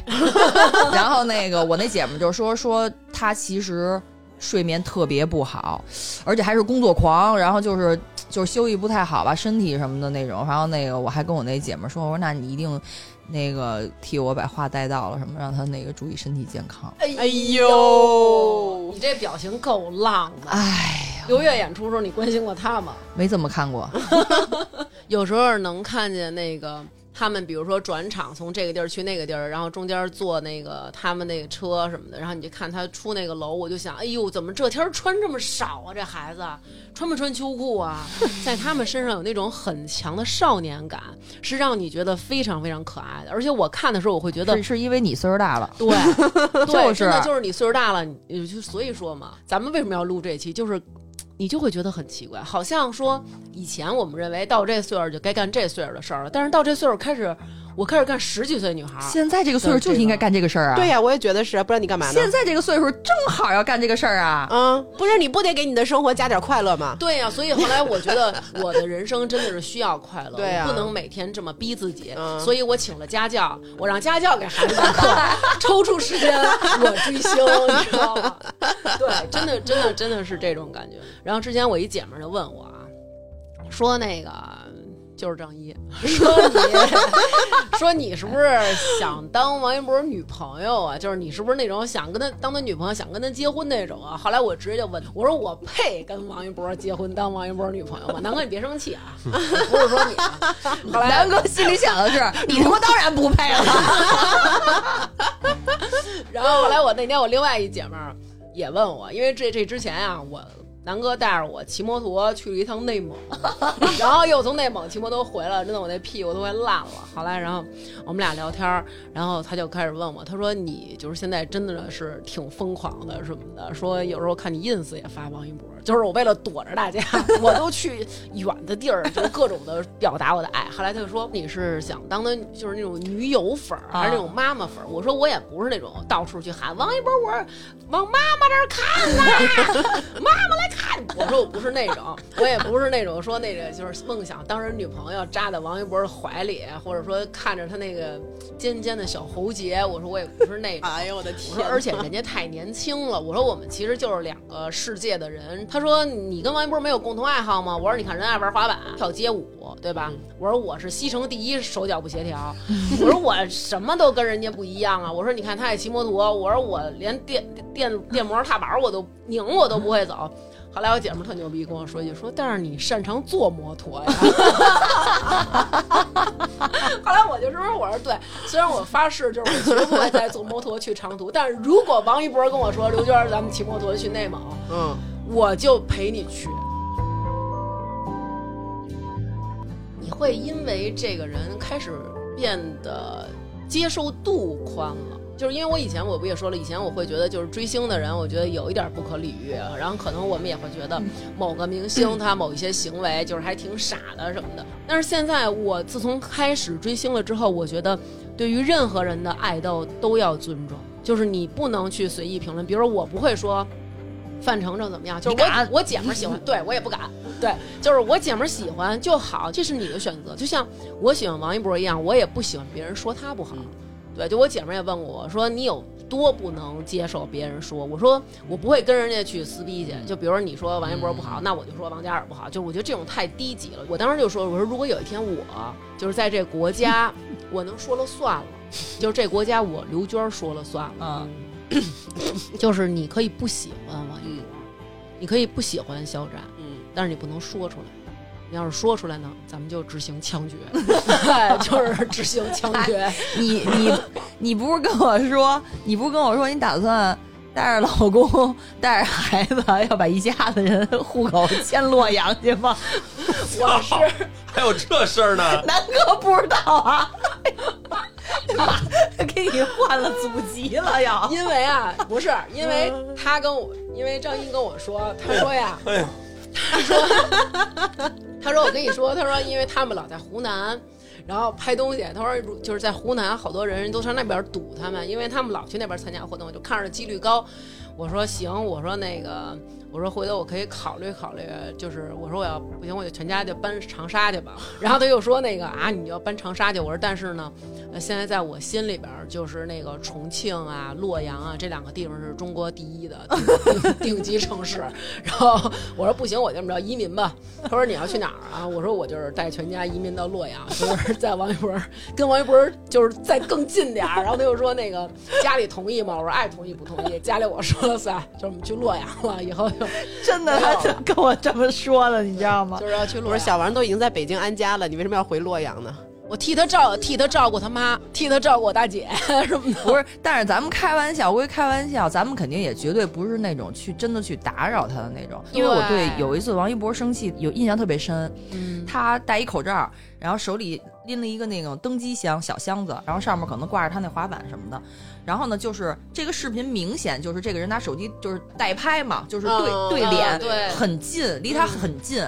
然后那个我那姐们就说说她其实睡眠特别不好，而且还是工作狂，然后就是就是休息不太好吧，身体什么的那种。然后那个我还跟我那姐们说，我说那你一定那个替我把话带到了什么，让她那个注意身体健康。哎哎呦你这表情够浪的。哎，刘月演出时候，你关心过他吗？没怎么看过。有时候能看见那个他们，比如说转场从这个地儿去那个地儿，然后中间坐那个他们那个车什么的，然后你就看他出那个楼，我就想，哎呦，怎么这天儿穿这么少啊？这孩子穿不穿秋裤啊？在他们身上有那种很强的少年感，是让你觉得非常非常可爱的。而且我看的时候，我会觉得是是因为你岁数大了，对，对，就是真的就是你岁数大了，你就所以说嘛，咱们为什么要录这期？就是你就会觉得很奇怪，好像说以前我们认为到这岁数就该干这岁数的事儿了，但是到这岁数开始，我开始干十几岁女孩儿，现在这个岁数就是应该干这个事儿啊。对呀、我也觉得是，不然你干嘛呢？现在这个岁数正好要干这个事儿啊。嗯，不是你不得给你的生活加点快乐吗？对呀、所以后来我觉得我的人生真的是需要快乐，对啊我不能每天这么逼自己，嗯所以我请了家教，我让家教给孩子上课，抽出时间我追星，你知道吗？对，真的真的真的是这种感觉。然后之前我一姐们儿就问我啊，说那个。就是郑一 说你 说你是不是想当王一博女朋友啊？就是你是不是那种想跟他当他女朋友，想跟他结婚那种啊？后来我直接就问我说我配跟王一博结婚当王一博女朋友吗？南哥你别生气啊，不是说你啊。后来南哥心里想的是，你他妈当然不配了。然后后来我那天我另外一姐们儿也问我，因为这这之前啊，我南哥带着我骑摩托去了一趟内蒙，然后又从内蒙骑摩托回来，真的我那屁股都快烂了。后来然后我们俩聊天，然后他就开始问我，他说你就是现在真的是挺疯狂的什么的，说有时候看你 ins 也发王一博，就是我为了躲着大家，我都去远的地儿，就各种的表达我的爱。后来他就说你是想当的就是那种女友粉儿，还是那种妈妈粉儿？我说我也不是那种到处去喊王一博，我往妈妈这儿看呐、妈妈来看。我说我不是那种，我也不是那种说那个就是梦想当人女朋友扎在王一博的怀里，或者说看着他那个尖尖的小喉结。我说我也不是那种。哎呦我的我天说，！而且人家太年轻了。我说我们其实就是两个世界的人。他说你跟王一博没有共同爱好吗？我说你看人爱玩滑板、跳街舞，对吧？我说我是西城第一手脚不协调。我说我什么都跟人家不一样啊。我说你看他爱骑摩托，我说我连电电电摩踏板我都拧我都不会走。后来我姐们儿特牛逼，跟我说一句说，但是你擅长坐摩托呀。后来我就说，我说对，虽然我发誓就是我绝不会再坐摩托去长途，但是如果王一博跟我说刘娟儿，咱们骑摩托去内蒙，嗯，我就陪你去。你会因为这个人开始变得接受度宽了。就是因为我以前我不也说了，以前我会觉得就是追星的人，我觉得有一点不可理喻，然后可能我们也会觉得某个明星他某一些行为就是还挺傻的什么的。但是现在我自从开始追星了之后，我觉得对于任何人的爱豆都要尊重，就是你不能去随意评论。比如说我不会说范丞丞怎么样，就是我我姐们儿喜欢，对我也不敢，对，就是我姐们儿喜欢就好，这是你的选择。就像我喜欢王一博一样，我也不喜欢别人说他不好。对，就我姐们儿也问过我说你有多不能接受别人说？我说我不会跟人家去撕逼去。就比如说你说王一博不好，那我就说王嘉尔不好。就我觉得这种太低级了。我当时就说，我说如果有一天我就是在这国家，我能说了算了，就是这国家我刘娟儿说了算了。嗯，就是你可以不喜欢王一博，你可以不喜欢肖战，嗯，但是你不能说出来。你要是说出来呢，咱们就执行枪决，对，就是执行枪决。你你你不是跟我说，你不是跟我说你打算带着老公带着孩子要把一家子人户口迁洛阳去吗？我是还有这事儿呢？南哥不知道啊，妈 给你换了祖籍了要。因为啊，不是因为他跟我，因为张英跟我说，他说呀，哎呦，他说 我跟你说，他说因为他们老在湖南。然后拍东西，他说就是在湖南，好多人都上那边堵他们，因为他们老去那边参加活动，就看着几率高。我说行，我说那个，我说回头我可以考虑考虑，就是我说我要不行，我就全家就搬长沙去吧。然后他又说那个啊，你要搬长沙去。我说但是呢，现在在我心里边就是那个重庆啊、洛阳啊这两个地方是中国第一的顶级城市。然后我说不行，我就这么着移民吧。他说你要去哪儿啊？我说我就是带全家移民到洛阳，就是 在王一博跟王一博就是再更近点儿。然后他又说那个家里同意吗？我说爱同意不同意，家里我说了算，就是我们去洛阳了，以后 真的，他就跟我这么说的，你知道吗？就是要去洛阳。我说小王都已经在北京安家了，你为什么要回洛阳呢？我替他照替他照顾他妈，替他照顾我大姐 什么的。不是，但是咱们开玩笑归开玩笑，咱们肯定也绝对不是那种去真的去打扰他的那种。因为我对对有一次王一博生气有印象特别深，嗯，他戴一口罩，然后手里拎了一个那种登机箱小箱子，然后上面可能挂着他那滑板什么的。然后呢，就是这个视频明显就是这个人拿手机就是代拍嘛，就是对、嗯对脸、嗯对很近，离他很近。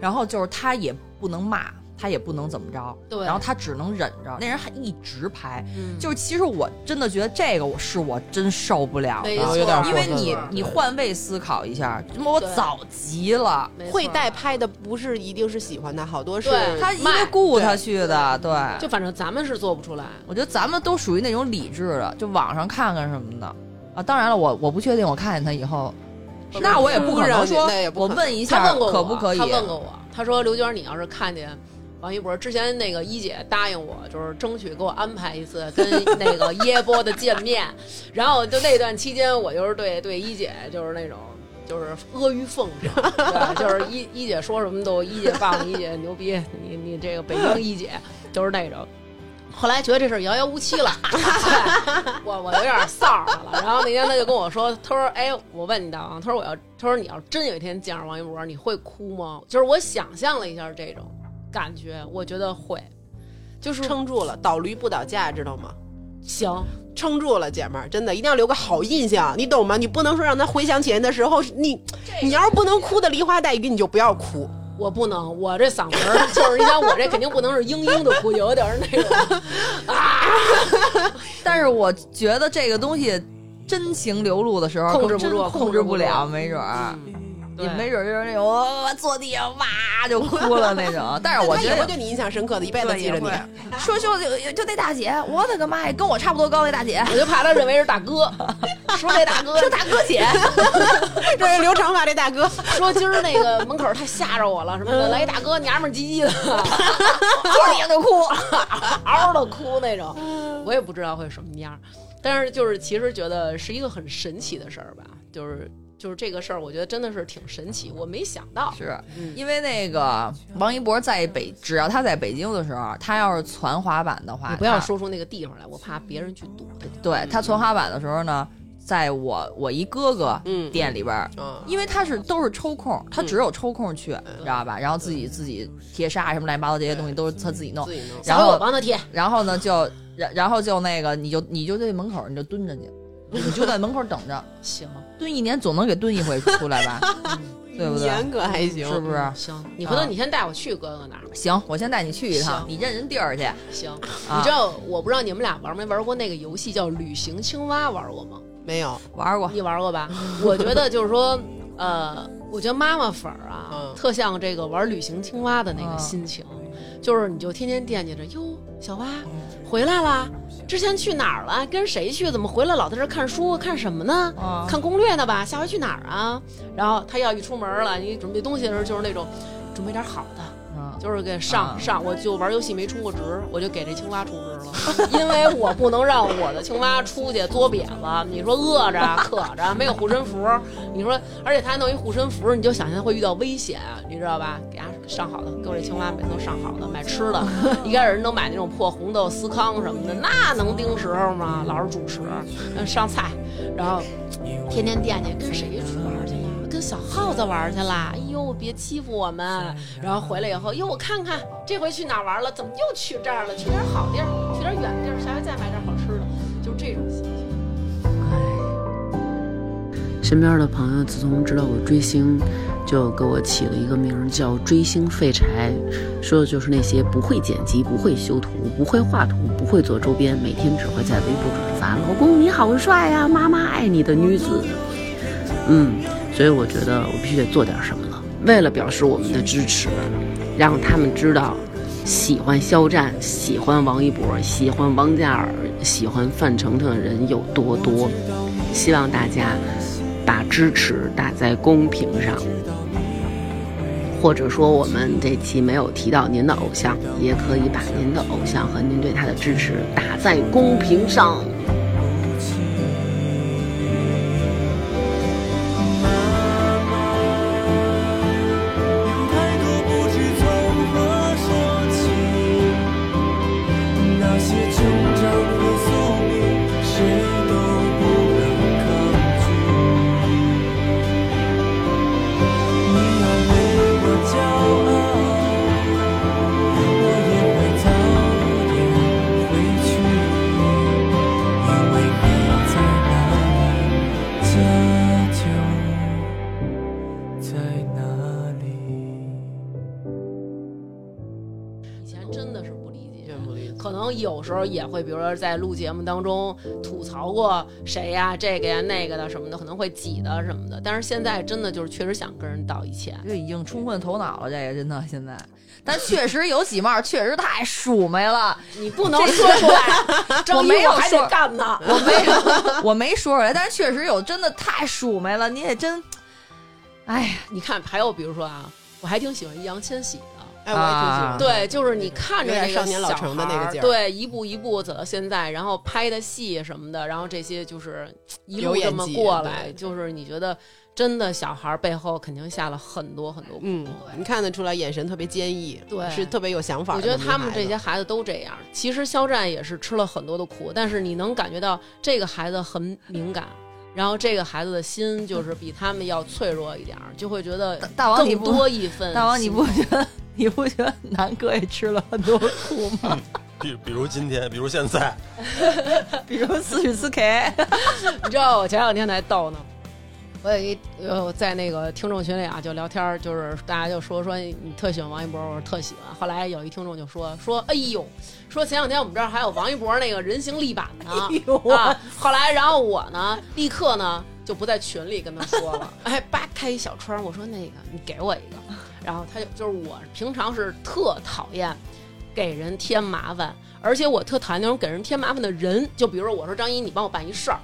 然后就是他也不能骂，他也不能怎么着，对然后他只能忍着。那人还一直拍，嗯就是其实我真的觉得这个我是我真受不了的，没错因为你你换位思考一下，我早急了。会带拍的不是一定是喜欢他，好多是他因为卖雇他去的，对，就反正咱们是做不出来。我觉得咱们都属于那种理智的，就网上看看什么的啊。当然了，我我不确定，我看见他以后，那我也不可能说我问一下他问过我，可不可以？他问过我，他说刘娟，你要是看见王一博之前那个一姐答应我，就是争取给我安排一次跟那个 耶波的见面，然后就那段期间，我就是对对一姐就是那种。就是阿谀奉承，对，就是一一姐说什么都一姐棒，一姐牛逼，你你这个北京一姐就是那种。后来觉得这事儿遥遥无期了，对我我有点臊儿了。然后那天他就跟我说，他说：“哎，我问你大王，他说我要，他说你要真有一天见着王一博，你会哭吗？”就是我想象了一下这种感觉，我觉得会，就是撑住了，倒驴不倒架，知道吗？行，撑住了，姐们儿，真的一定要留个好印象，你懂吗？你不能说让他回想起来的时候，你你要是不能哭的梨花带雨，你就不要哭。我不能，我这嗓门儿就是你想，我这肯定不能是嘤嘤的哭，有点儿那种啊，但是我觉得这个东西真情流露的时候，控制不住控控制不住制不了，没准儿。嗯你对没准就是那种我坐地上哇就哭了那种，但是我觉得也会对你印象深刻的，一辈子记着你。对也会说就就就那大姐，我的个妈呀，跟我差不多高那大姐，我就怕她认为是大哥，说那大哥，说大哥姐，这是留长发这大哥，说今儿那个门口太吓着我了什么的，来一大哥娘们儿唧唧的，坐地上就哭。嗷的哭那种，我也不知道会什么样，但是就是其实觉得是一个很神奇的事儿吧，就是就是这个事儿，我觉得真的是挺神奇，我没想到，是嗯因为那个王一博在北，只要他在北京的时候，他要是攒滑板的话，你不要说出那个地方来，我怕别人去堵他。对他攒滑板的时候呢，在我我一哥哥嗯店里边儿，嗯，因为他是都是抽空，他只有抽空去，知道吧？然后自己自己贴纱什么乱七八糟这些东西都是他自己弄，己弄。然后我后帮他贴，然后呢就然然后就那个你就你就在门口你就蹲着去，你就在门口等着，行，蹲一年总能给蹲一回出来吧？对不对？严格还行，是不是？行，你回头你先带我去哥哥那儿。行，我先带你去一趟，你认人地儿去。行，啊你知道我不知道你们俩玩没玩过那个游戏叫旅行青蛙，玩过吗？没有，玩过，你玩过吧？我觉得就是说，呃，我觉得妈妈粉儿啊，嗯特像这个玩旅行青蛙的那个嗯心情，就是你就天天惦记着，哟，小蛙回来啦，之前去哪儿了？跟谁去？怎么回来老在这儿看书？看什么呢？啊看攻略呢吧？下回去哪儿啊？然后他要一出门了，你准备东西的时候就是那种准备点好的。嗯就是给上、啊上，我就玩游戏没充过值，我就给这青蛙充值了，因为我不能让我的青蛙出去作瘪子。你说饿着 渴着没有护身符，你说，而且他还弄一护身符，你就想象会遇到危险，你知道吧？给他上好的，给我这青蛙每次都上好的，买吃的。一开始人都买那种破红豆、司康什么的，那能盯时候吗？老是主食，嗯上菜，然后天天惦记跟谁出。跟小耗子玩去了！哎呦，别欺负我们！然后回来以后，哟，我看看这回去哪儿玩了？怎么又去这儿了？去点好地儿，去点远地儿，下回再买点好吃的，就这种心情。身边的朋友自从知道我追星，就给我起了一个名叫“追星废柴”，说的就是那些不会剪辑、不会修图、不会画图、不会做周边，每天只会在微博转发“老公你好帅呀，妈妈爱你”的女子。嗯，所以我觉得我必须得做点什么了，为了表示我们的支持，让他们知道喜欢肖战、喜欢王一博、喜欢王嘉尔、喜欢范丞丞的人有多多。希望大家把支持打在公屏上，或者说我们这期没有提到您的偶像，也可以把您的偶像和您对他的支持打在公屏上。有时候也会，比如说在录节目当中吐槽过谁呀、这个呀、那个的什么的，可能会挤的什么的。但是现在真的就是确实想跟人道一歉。这已经冲昏头脑了，这个真的现在。但确实有几帽，确实太鼠没了。你不能说出来，我没有还得说干呢。我没有，我没说出来，但是确实有，真的太鼠没了。你也真，哎呀，你看，还有比如说啊，我还挺喜欢易烊千玺的。哎，我也挺喜欢。啊对，就是你看着有点这个少年老小成的那个劲儿对，一步一步走到现在，然后拍的戏什么的，然后这些就是一路这么过来，就是你觉得真的小孩背后肯定下了很多很多苦。嗯，你看得出来眼神特别坚毅，对是特别有想法我觉得他们。这些孩子都这样。其实肖战也是吃了很多的苦，但是你能感觉到这个孩子很敏感，然后这个孩子的心就是比他们要脆弱一点儿，就会觉得大大王你不多一份。大王，你不觉得你不觉得南哥也吃了很多苦吗？比比如今天，比如现在，比如四十四 K，你知道我前两天才逗呢，我有一呃在那个听众群里啊就聊天儿，就是大家就说说你特喜欢王一博，我说特喜欢。后来有一听众就说说哎呦，说前两天我们这儿还有王一博那个人形立板呢、啊。后来然后我呢立刻呢就不在群里跟他说了，哎叭开一小窗，我说那个你给我一个，然后他就就是我平常是特讨厌给人添麻烦，而且我特讨厌那种给人添麻烦的人。就比如说我说张一，你帮我办一事儿，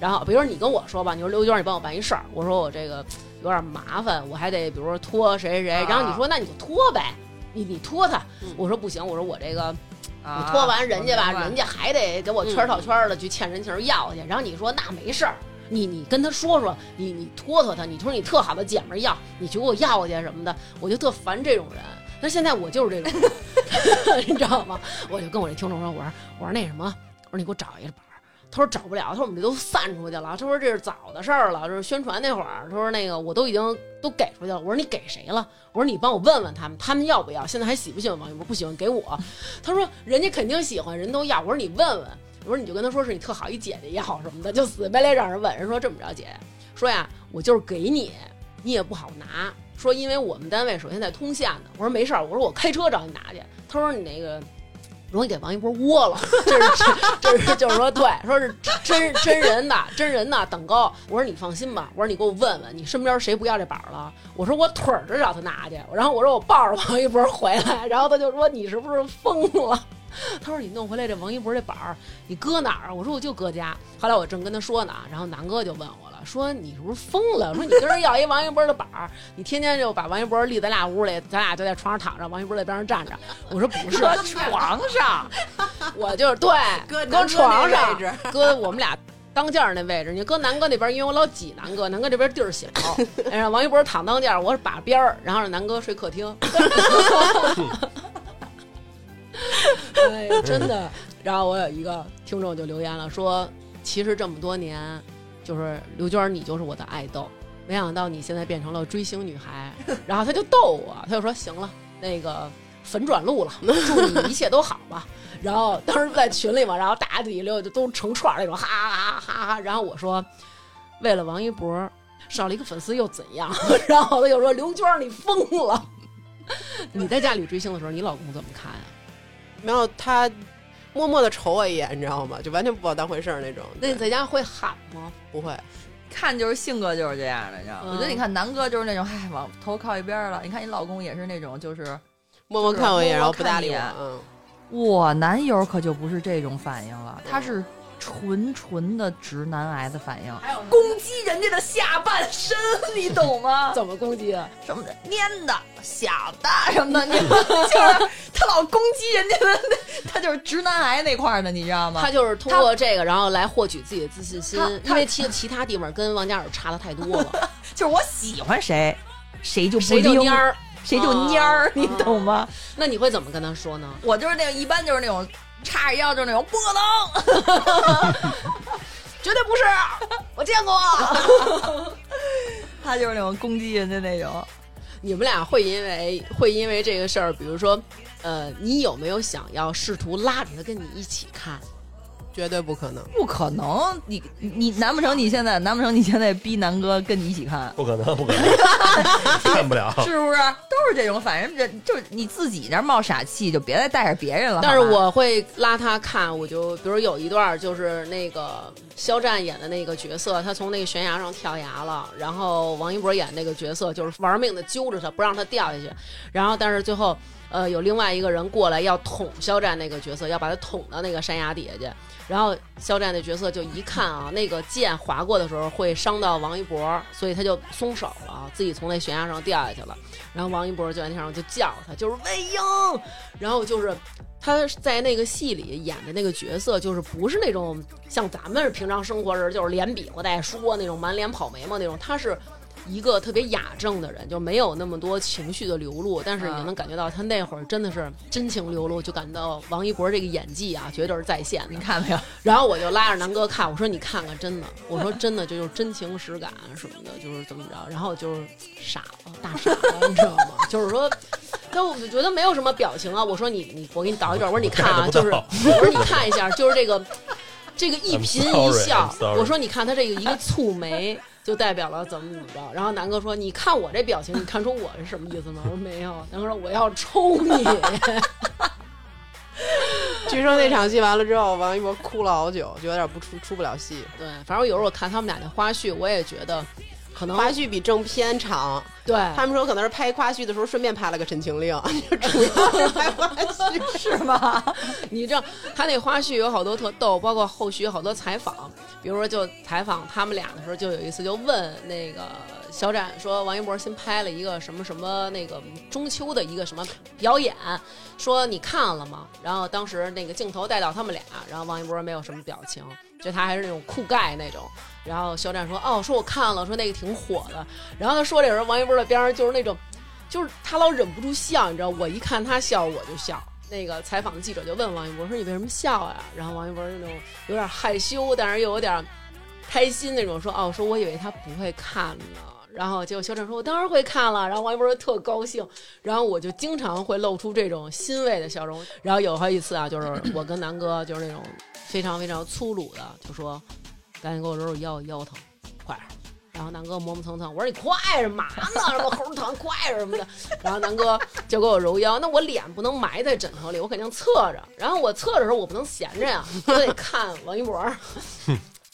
然后比如说你跟我说吧，你说刘娟，你帮我办一事儿，我说我这个有点麻烦，我还得比如说托谁谁谁，然后你说那你就托呗，你你托他，我说不行，我说我这个啊我托完人家吧，人家还得给我圈套圈的去欠人情要去，然后你说那没事儿。你你跟他说说，你你托托他，你说你特好的姐们儿要，你去给我要去什么的，我就特烦这种人。但现在我就是这种人，你知道吗？我就跟我这听众说，我说我说那什么，我说你给我找一个本儿。他说找不了，他说我们这都散出去了。他说这是早的事儿了，这是宣传那会儿。他说那个我都已经都给出去了。我说你给谁了？我说你帮我问问他们，他们要不要？现在还喜不喜欢王一博？不喜欢给我。他说人家肯定喜欢，人都要。我说你问问。我说你就跟他说是你特好一姐姐要什么的，就死白赖让人问。人说这么着姐，说呀我就是给你，你也不好拿。说因为我们单位首先在通县呢。我说没事儿，我说我开车找你拿去。他说你那个。容易给王一博窝了，这是这是就是说对，说是真真人的真人的等高。我说你放心吧，我说你给我问问你身边谁不要这板了。我说我腿儿着找他拿去，然后我说我抱着王一博回来，然后他就说你是不是疯了？他说你弄回来这王一博这板儿，你搁哪儿啊？我说我就搁家。后来我正跟他说呢，然后南哥就问我了，说你是不是疯了？说你跟人要一王一博的板儿，你天天就把王一博立咱俩屋里，咱俩就在床上躺着，王一博在边上站着。我说不是，床上，我就是对，搁搁床上位置，搁我们俩当间儿那位置。你搁南哥那边，因为我老挤南哥，南哥这边地儿小，哎让王一博躺当间儿，我是把边儿，然后让南哥睡客厅。真的。然后我有一个听众就留言了，说其实这么多年，就是刘娟你就是我的爱豆，没想到你现在变成了追星女孩。然后他就逗我，他就说行了，那个粉转路了，祝你一切都好吧。然后当时在群里嘛，然后大家底下就都成串那种，哈哈哈哈。然后我说，为了王一博少了一个粉丝又怎样？然后他就说刘娟你疯了。你在家里追星的时候，你老公怎么看呀、然后他默默的瞅我一眼，你知道吗？就完全不把我当回事儿那种。那你在家会喊吗？不会，看就是性格就是这样的，你知道吗？嗯我觉得你看南哥就是那种，唉，往头靠一边儿了。你看你老公也是那种，就是默默看我一眼，然后不搭理我我男友可就不是这种反应了，他是纯纯的直男癌的反应，还有攻击人家的下半身，你懂吗？怎么攻击啊？什么的蔫的、小的什么的，你就是他老攻击人家的那，他就是直男癌那块儿的，你知道吗？他就是通过这个，然后来获取自己的自信心，因为其其他地方跟王嘉尔差的太多了，就是我喜欢谁，谁就不谁就蔫儿，谁就蔫儿，啊你懂吗？那你会怎么跟他说呢？我就是那种一般就是那种叉着腰就是那种不可能，绝对不是，我见过。他就是那种攻击人的那种。你们俩会因为会因为这个事儿，比如说，呃，你有没有想要试图拉着他跟你一起看？绝对不可能。不可能，你你难不成你现在难不成你现在逼南哥跟你一起看？不可能，不可能，看不了。是不是？都是这种，反正人就是你自己那儿冒傻气，就别再带着别人了。但是我会拉他看，我就比如有一段儿就是那个肖战演的那个角色，他从那个悬崖上跳崖了，然后王一博演那个角色就是玩命的揪着他，不让他掉下去，然后但是最后呃有另外一个人过来要捅肖战那个角色，要把他捅到那个山崖底下去，然后肖战那角色就一看啊，那个剑划过的时候会伤到王一博，所以他就松手了，自己从那悬崖上掉下去了。然后王一博就在天上就叫他，就是魏婴，然后就是他在那个戏里演的那个角色，就是不是那种像咱们平常生活人就是连比划带说那种满脸跑眉毛那种，他是。一个特别雅正的人，就没有那么多情绪的流露，但是也能感觉到他那会儿真的是真情流露，就感到王一博这个演技啊，绝对是在线的。你看没有？然后我就拉着南哥看，我说你看看，真的，我说真的，这就是真情实感什么的，就是怎么着，然后就是傻了，大傻了，你知道吗？就是说，但我就觉得没有什么表情啊。我说你你，我给你导一段，我说你看啊，就是我说你看一下，就是这个这个一颦一 sorry, 笑我说你看他这个一个蹙眉。就代表了怎么怎么着，然后南哥说：“你看我这表情，你看出我是什么意思吗？”我说：“没有。”南哥说：“我要抽你。据说那场戏完了之后，王一博哭了好久，就有点不出出不了戏。”对，反正有时候我看他们俩那花絮，我也觉得可能花絮比正片长，对他们说可能是拍花絮的时候顺便拍了个《陈情令》，就主要 是拍花絮，是吗？你知道他那花絮有好多特逗，包括后续有好多采访，比如说就采访他们俩的时候，就有一次就问那个肖战说王一博新拍了一个什么什么那个中秋的一个什么表演，说你看了吗？然后当时那个镜头带到他们俩，然后王一博没有什么表情，就他还是那种酷盖那种。然后肖战说：“哦，说我看了，说那个挺火的。”然后他说这人，王一博的边上就是那种，就是他老忍不住笑，你知道，我一看他笑我就笑。那个采访的记者就问王一博说：“你为什么笑呀？”然后王一博就那种有点害羞，但是又有点开心那种，说：“哦，说我以为他不会看呢。”然后结果肖战说：“我当然会看了。”然后王一博就特高兴，然后我就经常会露出这种欣慰的笑容。然后有好几次啊，就是我跟南哥就是那种非常非常粗鲁的，就说：“赶紧给我揉揉腰，腰疼，快点。”然后南哥磨磨蹭蹭，我说你快什么呢？什么猴疼快什么的。然后南哥就给我揉腰，那我脸不能埋在枕头里，我肯定侧着。然后我侧着的时候，我不能闲着呀，我得看王一博。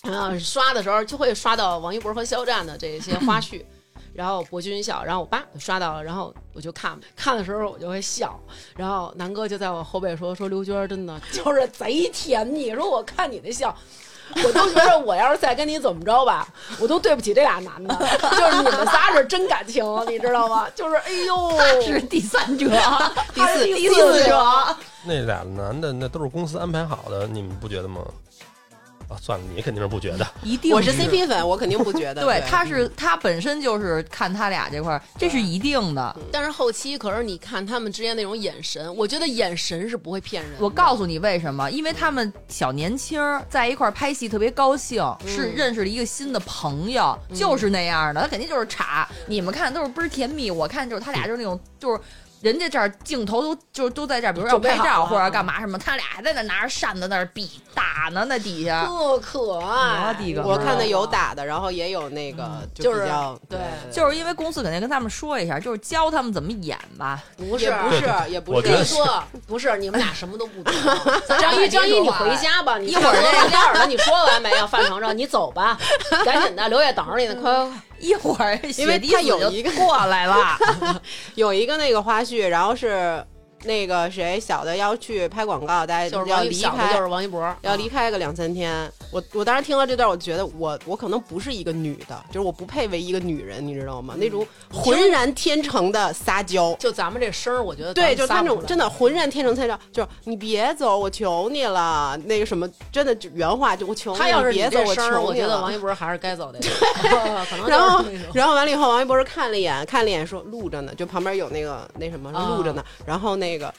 然后刷的时候就会刷到王一博和肖战的这些花絮。然后博君一笑，然后我叭就刷到了，然后我就看，看的时候我就会笑，然后南哥就在我后背说说刘娟真的就是贼甜蜜，说我看你那笑。我都觉得我要是再跟你怎么着吧，我都对不起这俩男的，就是你们仨是真感情，你知道吗？就是哎呦，他是第三者，第四第四四者那俩男的那都是公司安排好的，你们不觉得吗？啊，算了，你肯定是不觉得。一定我是 CP 粉，我肯定不觉得。对，他是他本身就是看他俩这块儿，这是一定的。但是后期，可是你看他们之间那种眼神，我觉得眼神是不会骗人的。我告诉你为什么？因为他们小年轻在一块儿拍戏特别高兴，是认识了一个新的朋友，就是那样的，他肯定就是傻。你们看都是倍儿甜蜜，我看就是他俩 就是那种就是。人家这儿镜头都就是都在这儿，比如说要拍照或者干嘛什么，他俩还在那拿着扇子那儿比打呢，那底下。特可爱，我的个我看的有打的，然后也有那个就是对就是因为公司肯定跟他们说一下，就是教他们怎么演吧。不是也不是也不是我跟你说，不是你们俩什么都不懂。张一，张一，你回家吧，你一会儿这半天的你说完没有？范丞丞，你走吧，赶紧的，刘烨等着你呢，快快快！一会儿因为他有一个过来了，有一个那个花絮，然后是那个谁小的要去拍广告，大家就是要离开，就是王一博，要离开个两三天。我我当时听了这段，我觉得我我可能不是一个女的，就是我不配为一个女人，你知道吗？那种浑然天成的撒娇。就咱们这声儿，我觉得对，就他那种真的浑然天成撒娇，就是你别走，我求你了。那个什么，真的就原话就我求你了，他要是你别走，我求你了。觉得王一博还是该走的，然后然后完了以后，王一博是看了一眼，看了一眼说录着呢，就旁边有那个那什么啊录着呢。然后那个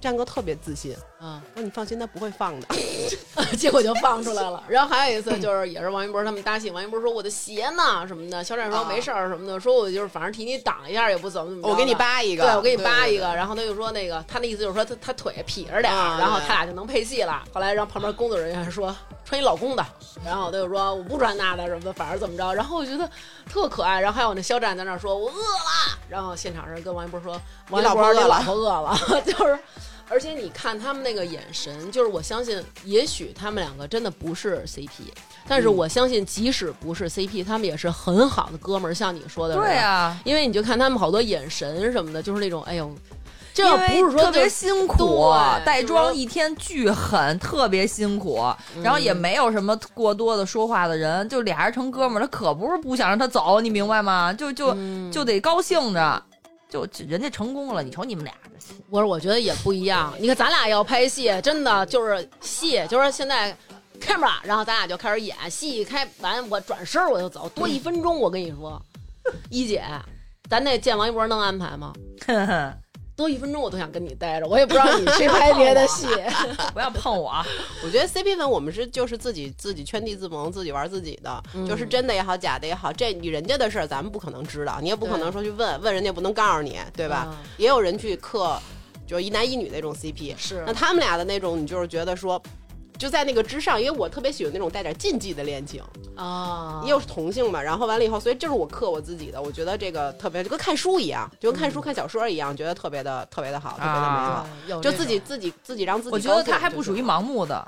战哥特别自信，嗯，说你放心，他不会放的。结果就放出来了。然后还有一次就是也是王一博他们搭戏，王一博说我的鞋呢什么的，肖战说啊没事儿什么的，说我就是反正替你挡一下也不怎么怎么着。我给你扒一个，对，我给你扒对一个，。然后他就说那个，他那意思就是说他他腿劈着点然后他俩就能配戏了。后来让旁边工作人员说穿你老公的，然后他就说我不穿那的什么的，反正怎么着。然后我觉得特可爱。然后还有那肖战在那说我饿了，然后现场人跟王一博说王一博你老婆饿了老婆饿了，就是。而且你看他们那个眼神，就是我相信，也许他们两个真的不是 CP，但是嗯。我相信，即使不是 CP，他们也是很好的哥们儿。像你说的，对啊，因为你就看他们好多眼神什么的，就是那种哎呦，这要不是说特别辛苦，带妆一天巨狠，特别辛苦，然后也没有什么过多的说话的人，就俩人成哥们儿，他可不是不想让他走，你明白吗？就就嗯。就得高兴着，就人家成功了，你瞅你们俩，我说我觉得也不一样。你看咱俩要拍戏，真的就是戏，就是现在 camera，然后咱俩就开始演戏，开完我转身我就走，多一分钟。我跟你说，一姐，咱那见王一博能安排吗？多一分钟我都想跟你待着，我也不知道你去拍别的戏。不要碰我，我觉得 CP 粉我们是就是自己自己圈地自萌，自己玩自己的，嗯就是真的也好，假的也好，这你人家的事儿咱们不可能知道，你也不可能说去问问人家，不能告诉你，对吧？嗯也有人去磕，就是一男一女那种 CP，是那他们俩的那种，你就是觉得说。就在那个之上，因为我特别喜欢那种带点禁忌的恋情，啊，又是同性嘛，然后完了以后，所以这是我克我自己的，我觉得这个特别就跟看书一样，就跟看书看小说一样，觉得特别的特别的好，特别的美好，就自己自己自己让自己我觉得他还不属于盲目的，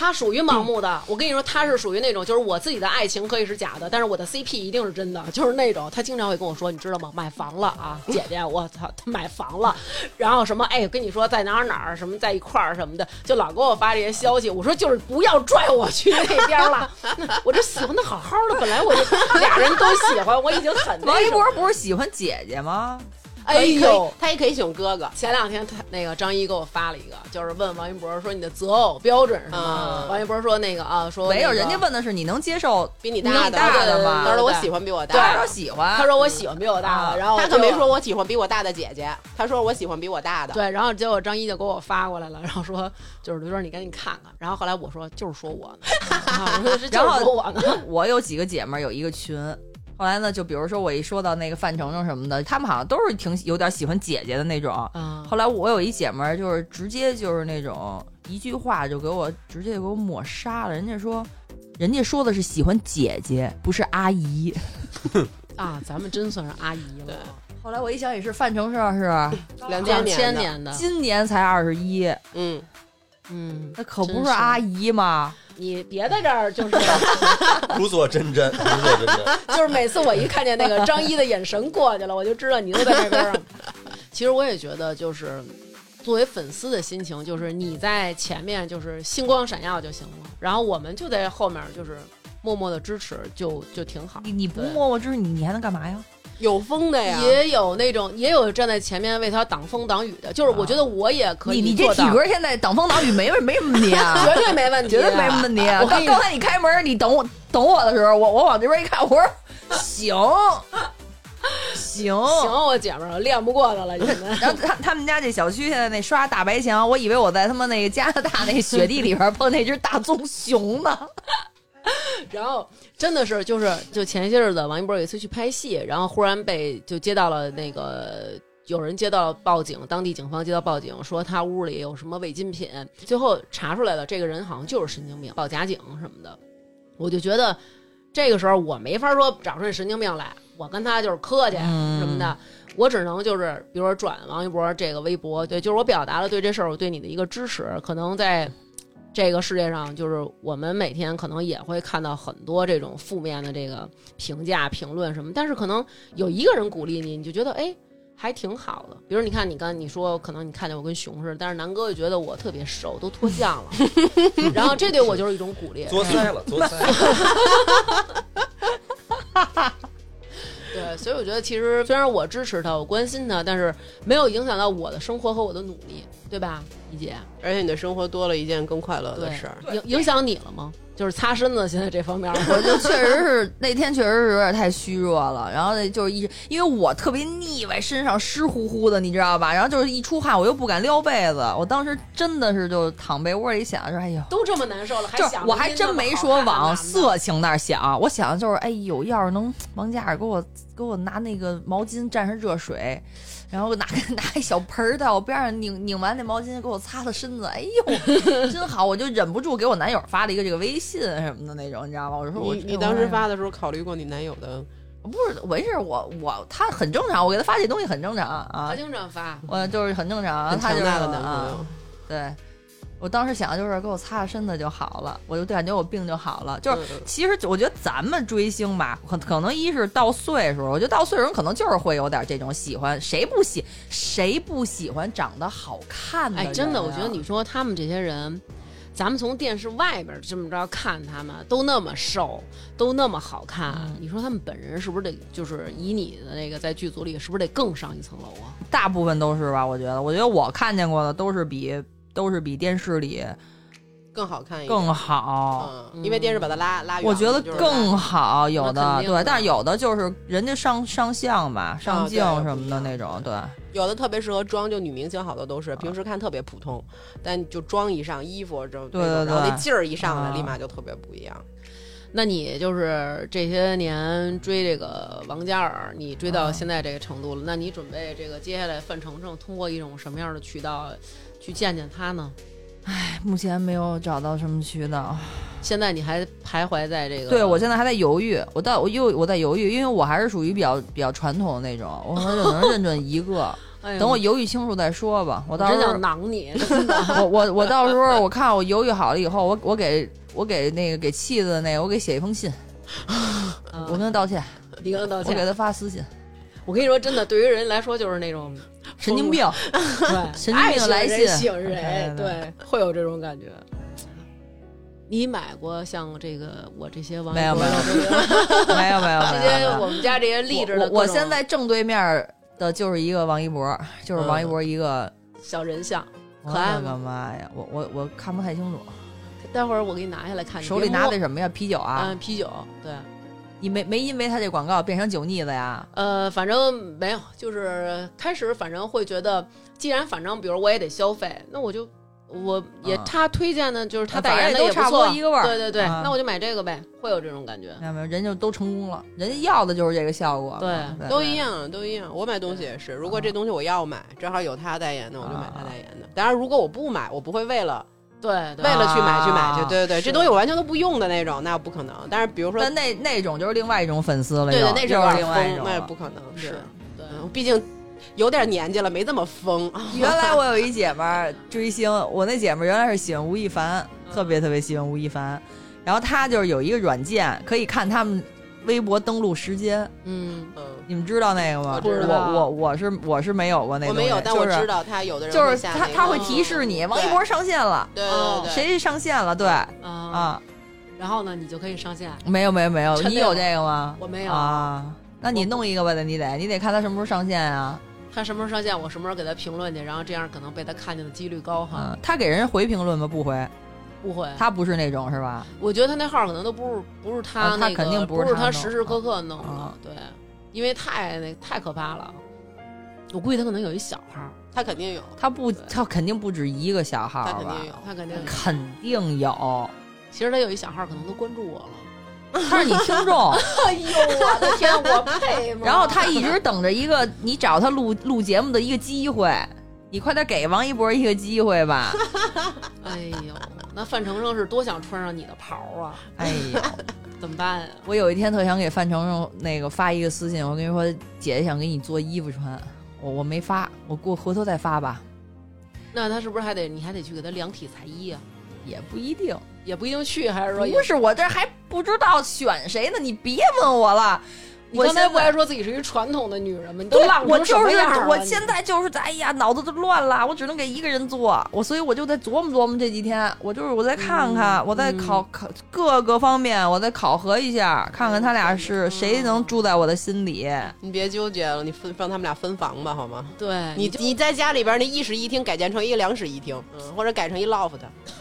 他属于盲目的。我跟你说，他是属于那种，就是我自己的爱情可以是假的，但是我的 CP 一定是真的，就是那种他经常会跟我说，你知道吗？买房了啊，姐姐，我操，他 买房了，然后什么，哎，跟你说在哪儿哪儿什么在一块儿什么的，就老给我发这些消息。我说就是不要拽我去那边了，我这喜欢的好好的，本来我就俩人都喜欢，我已经很那王一博不是喜欢姐姐吗？哎呦，他也可以喜欢哥哥，前两天他那个张一给我发了一个，就是问王一博说你的择偶标准是什么？嗯王一博说那个啊，说没有，人家问的是你能接受比你大大的吗他说我喜欢比我大的，说喜欢，他说我喜欢比我大啊的，然后他可没说我喜欢比我大的姐姐，他说我喜欢比我大的。对，然后结果张一就给我发过来了，然后说就是刘娟你赶紧看看，然后后来我说就是说我呢，啊我说是就是说我呢，我有几个姐们儿有一个群，后来呢，就比如说我一说到那个范丞丞什么的，他们好像都是挺有点喜欢姐姐的那种。啊后来我有一姐们儿，就是直接就是那种一句话就给我直接给我抹杀了。人家说，人家说的是喜欢姐姐，不是阿姨。啊，咱们真算是阿姨了，后来我一想也是，范丞丞是 两千年的，今年才二十一，嗯，嗯，那可不是阿姨吗？你别在这儿就是 如坐针毡，如坐针毡。就是每次我一看见那个张一的眼神过去了，我就知道你都在这边儿。其实我也觉得，就是作为粉丝的心情，就是你在前面就是星光闪耀就行了，然后我们就在后面就是默默的支持，就就挺好。你你不对摸摸支持你，你还能干嘛呀？有风的呀，也有那种，也有站在前面为他挡风挡雨的，就是我觉得我也可以你你这做到体格现在挡风挡雨没没什么 问题啊，绝对没问题，绝对没什么问题。我刚刚才你开门，你等我等我的时候，我我往这边一看，我说行行行，我姐们儿练不过他了。然后他他们家这小区现在那刷大白墙，我以为我在他妈那个加拿大那雪地里边碰那只大棕熊呢。然后真的是就是就前些日子王一博有一次去拍戏，然后忽然被就接到了那个有人接到报警，当地警方接到报警说他屋里有什么违禁品，最后查出来了，这个人好像就是神经病，报假警什么的。我就觉得这个时候我没法说找出这神经病来，我跟他就是客气什么的。我只能就是，比如说转王一博这个微博，对，就是我表达了对这事儿我对你的一个支持。可能在这个世界上，就是我们每天可能也会看到很多这种负面的这个评价、评论什么，但是可能有一个人鼓励你，你就觉得哎。还挺好的，比如你看，你刚你说可能你看见我跟熊似的，但是南哥就觉得我特别瘦，都脱相了，然后这对我就是一种鼓励。作腮了，作腮了。对，所以我觉得其实虽然我支持他，我关心他，但是没有影响到我的生活和我的努力，对吧，一姐？而且你的生活多了一件更快乐的事儿。，影影响你了吗？就是擦身子，现在这方面我就确实是那天确实是有点太虚弱了，然后呢就是一因为我特别腻歪，身上湿乎乎的，你知道吧？然后就是一出汗我又不敢撩被子，我当时真的是就躺被窝里想说，哎呦。都这么难受了，还就是想我还真没说往色。色情那儿想，我想的就是，哎呦，要是能王嘉尔给我给我拿那个毛巾蘸上热水，然后拿个 拿一小盆儿在我边上拧拧完那毛巾给我擦擦身子，哎呦，真好！我就忍不住给我男友发了一个这个微信什么的那种，你知道吗？我说我你你当时发的时候考虑过你男友的？不是没事，我我他很正常，我给他发这东西很正常啊他，经常发，我就是很正常，很他就是强大的男朋啊友，对。我当时想的就是给我擦擦身子就好了，我就感觉我病就好了。就是其实我觉得咱们追星吧，可可能一是到岁数，我觉得到岁数人可能就是会有点这种喜欢，谁不喜谁不喜欢长得好看的啊？哎，真的，我觉得你说他们这些人，咱们从电视外边这么着看他们，都那么瘦，都那么好看，嗯你说他们本人是不是得就是以你的那个在剧组里，是不是得更上一层楼啊？大部分都是吧？我觉得，我觉得我看见过的都是比都是比电视里更好看一点，更好。嗯，因为电视把它拉拉远，我觉得更好，有那的。对，但是有的就是人家上上相吧，上镜什么的那种，对。有的特别适合妆，就女明星好多都啊。是平时看特别普通，但就妆一上，衣服就对对那种然后那劲儿一上来，啊。立马就特别不一样。那你就是这些年追这个王嘉尔，你追到现在这个程度了，那你准备这个接下来范丞丞通过一种什么样的渠道去见见他呢？唉目前没有找到什么渠道。现在你还徘徊在这个，对我现在还在犹豫，我到我又我在犹豫，因为我还是属于比较比较传统的那种，我可能就能认准一个，哎等我犹豫清楚再说吧。我到时候真想囊你。我我我到时候我看我犹豫好了以后，我我给我给那个给气子的那个我给写一封信，我跟他道歉，你跟他道歉。我给他发私信，我跟你说，真的，对于人来说就是那种神经病，对，神经病来信。喜欢谁对会有这种感觉。你买过像这个我这些王没有一博没有 没有没有 这些我们家这些励志的我我现在正对面的就是一个王一博，就是王一博一个。小人像，我可爱吗？的个妈呀！我我我看不太清楚，待会儿我给你拿下来看，你手里拿的什么呀？啤酒啊？嗯啤酒，对，你没没因为他这广告变成酒腻子呀？呃，反正没有，就是开始反正会觉得，既然反正比如我也得消费，那我就我也啊他推荐的就是他代言的也差不多错，一个味儿对对对，啊那我就买这个呗，会有这种感觉。没有没有，人就都成功了，人家要的就是这个效果。对对都一样，都一样。我买东西也是，如果这东西我要买，正好有他代言的，我就买他代言的。当然，如果我不买，我不会为了对对为了去买去买啊去。对对对，这东西我完全都不用的那种，那不可能。但是比如说，但那那种就是另外一种粉丝了，对对，那是另外一种，那种了。不可能。是，对，嗯毕竟有点年纪了，没这么疯。原来我有一姐们儿追星，我那姐们儿原来是喜欢吴亦凡，特别特别喜欢吴亦凡。然后她就是有一个软件，可以看他们微博登录时间，嗯，嗯，你们知道那个吗？我知道我我我是我是没有过那个，我没有，但我知道他有的人就是他他会提示你王一博上线了，对哦对对，谁上线了？对。啊，啊，然后呢，你就可以上线。没有没有没有，你有这个吗？我没有，啊，那你弄一个吧，得你得你得看他什么时候上线啊。他什么时候上线，我什么时候给他评论去，然后这样可能被他看见的几率高哈。嗯，他给人回评论吗？不回，不会，他不是那种是吧？我觉得他那号可能都不是不是他啊他那个，肯定不不是他他时时刻刻弄的啊，对，因为太那太可怕了。我估计他可能有一小号，他肯定有，他不，他肯定不止一个小号吧他肯定？有。他肯定有。肯定有，其实他有一小号，可能都关注我了。他是你听众，哎呦，我的天，我配吗？然后他一直等着一个你找他录录节目的一个机会，你快点给王一博一个机会吧！哎呦，那范丞丞是多想穿上你的袍啊！哎呦，怎么办呀？我有一天特想给范丞丞那个发一个私信，我跟你说，姐姐想给你做衣服穿，我我没发，我过回头再发吧，那他是不是还得你还得去给他量体裁衣啊？也不一定。也不一定去，还是说不是我这还不知道选谁呢，你别问我了。你刚才我现在不还说自己是一传统的女人吗？你都浪成什就是么样了？我现在就是在，哎呀，脑子都乱了，我只能给一个人做，我所以我就在琢磨琢磨这几天，我就是我再看看，嗯我再考考各个方面，我再考核一下，看看他俩是谁能住在我的心里。你别纠结了，你分让他们俩分房吧，好吗？对你你在家里边那一室一厅改建成一个两室一厅，嗯，或者改成一 loft，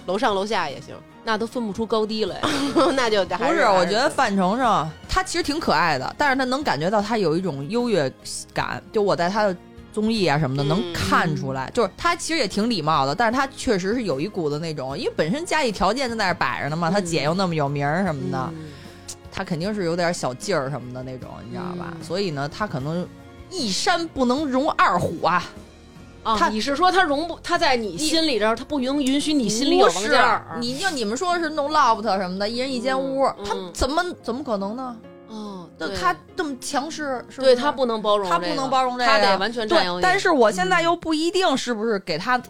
楼上楼下也行。那都分不出高低来。那就还不是，我觉得范丞丞他其实挺可爱的，但是他能感觉到他有一种优越感，就我在他的综艺啊什么的嗯能看出来，就是他其实也挺礼貌的，但是他确实是有一股子那种，因为本身家里条件就在那摆着呢嘛，他嗯姐又那么有名儿什么的，嗯 他肯定是有点小劲儿什么的那种，你知道吧？嗯所以呢，他可能一山不能容二虎啊，啊，他你是说他容不他在你心里这儿，他不允允许你心里有王不是嘉尔？你就你们说是弄 loft 什么的，一人一间屋，嗯他嗯怎么怎么可能呢？哦，对那他这么强势，是不是对他不能包容这个，他不能包容这个，他得完全占有但是我现在又不一定是不是给他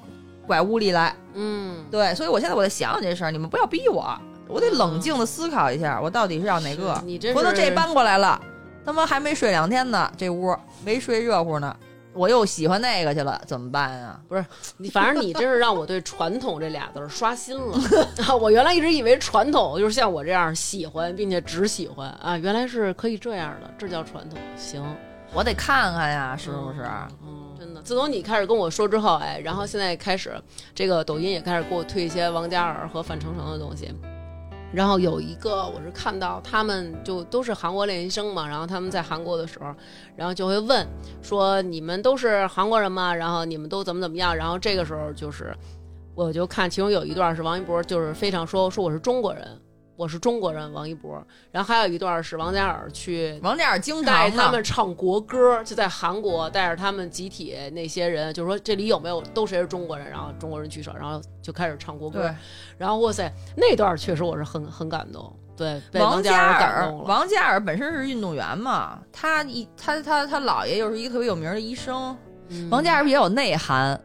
拐屋里来，嗯，对，所以我现在我在想想这事儿，你们不要逼我，我得冷静的思考一下，我到底是要哪个。你这回头这搬过来了，他妈还没睡两天呢，这屋没睡热乎呢，我又喜欢那个去了，怎么办啊？你反正你真是让我对“传统”这俩字儿刷新了。我原来一直以为传统就是像我这样喜欢并且只喜欢啊，原来是可以这样的，这叫传统。行，我得看看呀，是不是？嗯，真的，自从你开始跟我说之后，哎，然后现在开始，这个抖音也开始给我推一些王嘉尔和范丞丞的东西。然后有一个我是看到他们就都是韩国练习生嘛，然后他们在韩国的时候，然后就会问说你们都是韩国人吗？然后你们都怎么怎么样？然后这个时候就是，我就看其中有一段是王一博就是非常说说我是中国人，我是中国人王一博，然后还有一段是王嘉尔去王嘉尔经常带他们唱国歌，就在韩国带着他们集体那些人，就说这里有没有都谁是中国人，然后中国人举手，然后就开始唱国歌，然后哇塞，那段确实我是很很感动，对，被王嘉尔。王嘉尔本身是运动员嘛，他一他他他姥爷又是一个特别有名的医生，嗯王嘉尔也有内涵。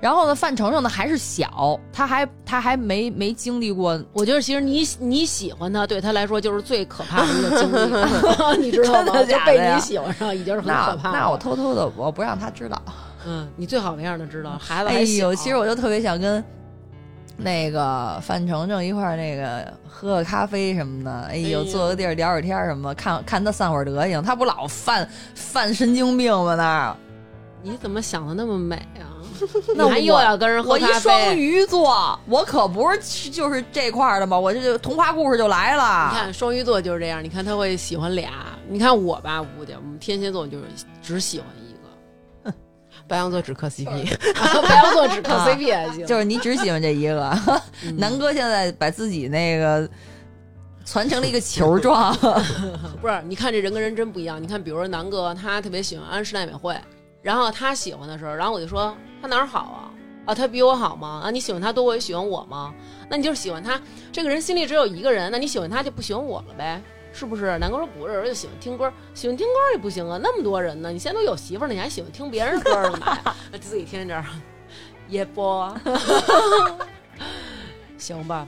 然后呢，范丞丞呢还是小，他还他还没没经历过，我觉得其实你你喜欢他，对他来说就是最可怕的一个经历，你知道吗？就被你喜欢上已经是很可怕了。那我偷偷的，我不让他知道。嗯，你最好别让他知道，孩子哎还小。呦，其实我就特别想跟那个范丞丞一块儿那个喝个咖啡什么的，哎呦，坐个地儿聊会儿天什么，看看他散会儿德行，他不老犯犯神经病吗？那儿你怎么想的那么美啊？那我还又要跟人喝我一双鱼座，我可不是就是这块儿的嘛，我这就童话故事就来了。你看双鱼座就是这样，你看他会喜欢俩。你看我吧，我们天蝎座就是只喜欢一个，白羊座只磕 CP，白羊座只磕 CP 还行。就是你只喜欢这一个，嗯南哥现在把自己那个传成了一个球状，不是，你看这人跟人真不一样。你看，比如说南哥，他特别喜欢安室奈美惠，然后他喜欢的时候，然后我就说他哪儿好啊？啊，他比我好吗？啊，你喜欢他多，我也喜欢我吗？那你就是喜欢他这个人心里只有一个人，那你喜欢他就不喜欢我了呗？是不是？南哥说不是，就喜欢听歌，喜欢听歌也不行啊，那么多人呢，你现在都有媳妇儿了，你还喜欢听别人歌儿干嘛呀？自己天天这儿也播，行吧。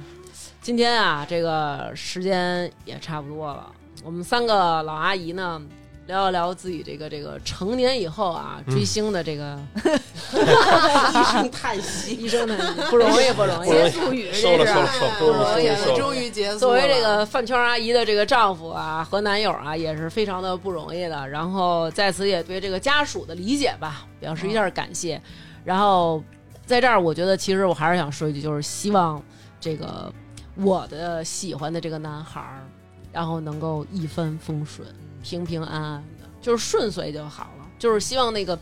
今天啊，这个时间也差不多了，我们三个老阿姨呢，聊一聊自己这个这个成年以后啊追星的这个 一声叹息，一声叹息不容易。不容易结束语收了这是收了收了，终于终于收了。终于结束。作为这个饭圈阿姨的这个丈夫啊和男友啊，也是非常的不容易的。然后在此也对这个家属的理解吧，表示一下感谢。然后在这儿，我觉得其实我还是想说一句，就是希望这个我的喜欢的这个男孩儿，然后能够一帆风顺、平平安安的，就是顺遂就好了。就是希望那个。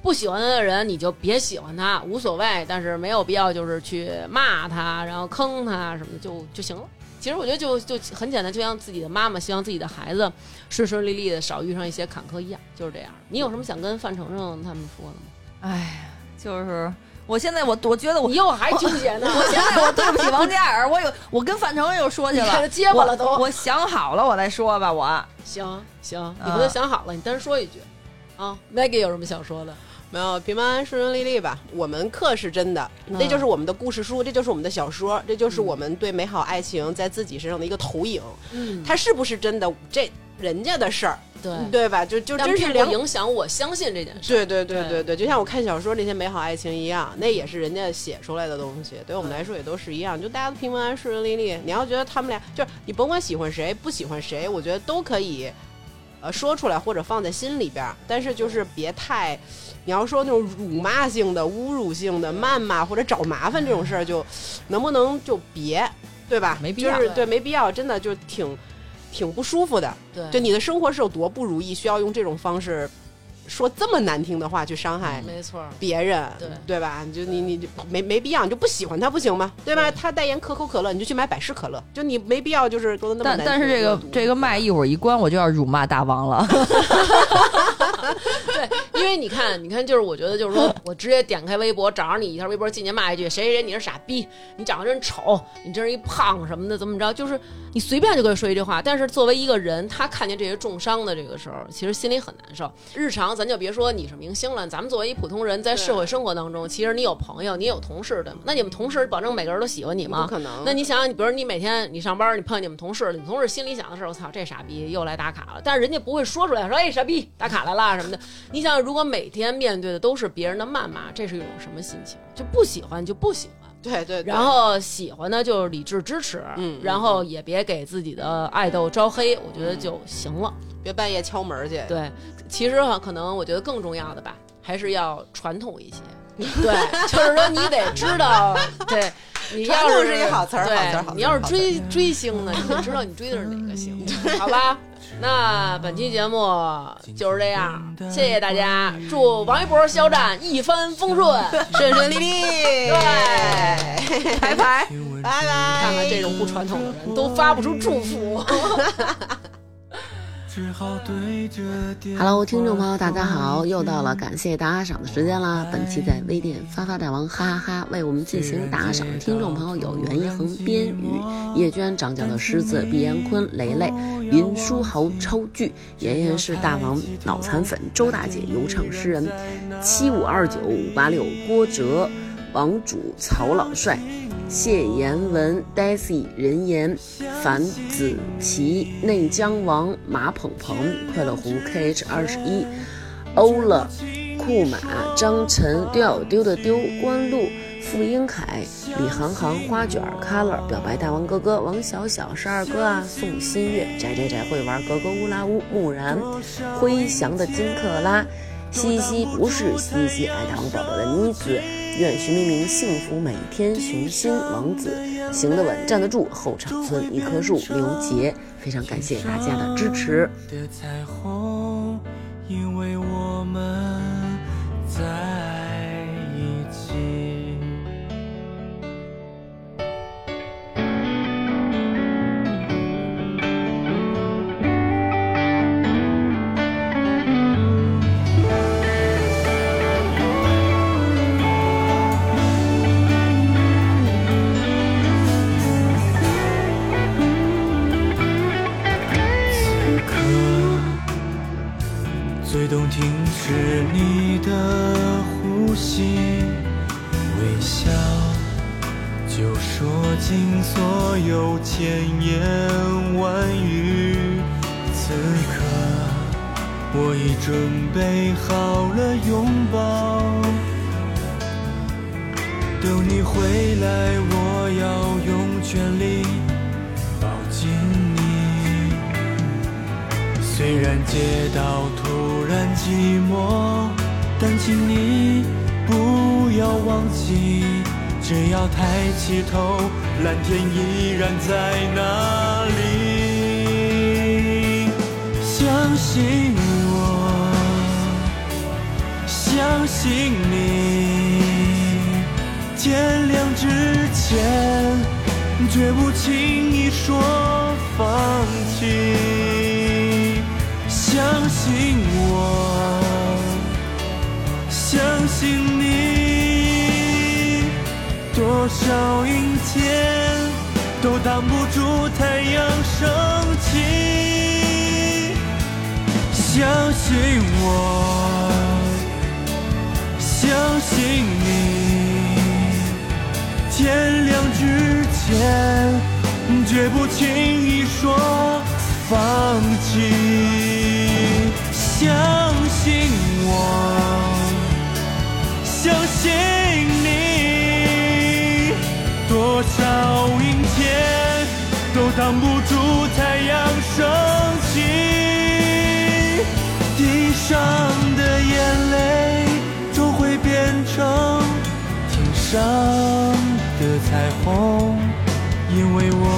不喜欢他的人，你就别喜欢他，无所谓，但是没有必要就是去骂他，然后坑他什么的，就就行了。其实我觉得就就很简单，就像自己的妈妈希望自己的孩子顺顺利利的，少遇上一些坎坷一样，就是这样。你有什么想跟范丞丞他们说的吗？哎，就是我现在我我觉得我你又还纠结呢？我现在我对不起王嘉尔，我有我跟范丞丞又说去了，你看他结巴了都我我想好了，我再说吧。我行行，你回头想好了，你单说一句。啊，Maggie 有什么想说的？没有平平安安顺顺利利吧。我们课是真的，嗯这就是我们的故事书，这就是我们的小说，这就是我们对美好爱情在自己身上的一个投影。嗯，它是不是真的，这人家的事儿，对，对吧？就就真是两影响我相信这件事。对对对对对对，就像我看小说那些美好爱情一样，那也是人家写出来的东西，对我们来说也都是一样。就大家都平平安安、顺顺利利。你要觉得他们俩，就是你甭管喜欢谁不喜欢谁，我觉得都可以，呃，说出来或者放在心里边儿。但是就是别太，你要说那种辱骂性的、侮辱性的、谩骂或者找麻烦这种事儿，就能不能就别。对吧？没必要就是对，没必要，真的就挺挺不舒服的。对就你的生活是有多不如意，需要用这种方式说这么难听的话去伤害没错，别人，对对吧？你就你你就没没必要，你就不喜欢他不行吗？对吧？他代言可口可乐，你就去买百事可乐，就你没必要就是说的那么但难听。但是这个这个麦一会儿一关，我就要辱骂大王了。对，因为你看，你看，就是我觉得，就是说我直接点开微博，找着你一条微博，进去骂一句谁谁谁你是傻逼，你长得真丑，你真是一胖什么的，怎么着？就是你随便就可以说一句话。但是作为一个人，他看见这些重伤的这个时候，其实心里很难受。日常咱就别说你是明星了，咱们作为一普通人，在社会生活当中，其实你有朋友，你有同事，对吗？那你们同事保证每个人都喜欢你吗？不可能那你想想，你比如你每天你上班，你碰见你们同事，你们同事心里想的是我操这傻逼又来打卡了，但是人家不会说出来说哎傻逼打卡来啦什么的。你想想，如果每天面对的都是别人的谩骂，这是一种什么心情？就不喜欢就不喜欢。对对，对然后喜欢呢，就是理智支持，嗯然后也别给自己的爱豆招黑，我觉得就行了。别半夜敲门去。对，其实哈，可能我觉得更重要的吧，还是要传统一些。对，就是说你得知道，对，你要是是一好词儿好词儿对好词儿你要是追追星呢，你得知道你追的是哪个星，好吧？那本期节目就是这样，谢谢大家，祝王一博肖战一帆风顺，顺顺利利。对，拜拜，拜拜。看看这种不传统的人都发不出祝福。Hello，听众朋友，大家好，又到了感谢打赏的时间啦！本期在微店发发大王哈哈哈为我们进行打赏的听众朋友有袁一恒、边宇、叶娟、长角的狮子、毕延坤、雷雷、林书豪、超巨、妍妍是大王、脑残粉、周大姐、游唱诗人、七五二九五八六、郭哲、王主、曹老帅。谢言文、Daisy、任言、樊子琪、内江王、马鹏鹏、快乐湖 KH 二十一、欧了、库马、张晨、丢丢的丢、关路、傅英凯、李航航、花卷、Color、表白大王哥哥、王小小、十二哥啊、宋新月、宅宅宅会玩格格乌拉乌、木然、辉翔的金克拉。西西不是西西，爱大王宝宝的妮子，愿徐明明幸福每一天，雄心王子行得稳，站得住，后场村一棵树，刘杰，非常感谢大家的支持。的彩虹，因为我们在动听是你的呼吸，微笑就说尽所有千言万语。此刻我已准备好了拥抱，等你回来，我要用全力抱紧你。虽然街道突然寂寞，但请你不要忘记，只要抬起头，蓝天依然在那里。相信我，相信你，天亮之前，绝不轻易说放弃。相信我，相信你，多少阴天都挡不住太阳升起。相信我，相信你，天亮之前，绝不轻易说放弃。相信我，相信你，多少阴天都挡不住太阳升起。地上的眼泪终会变成天上的彩虹，因为。我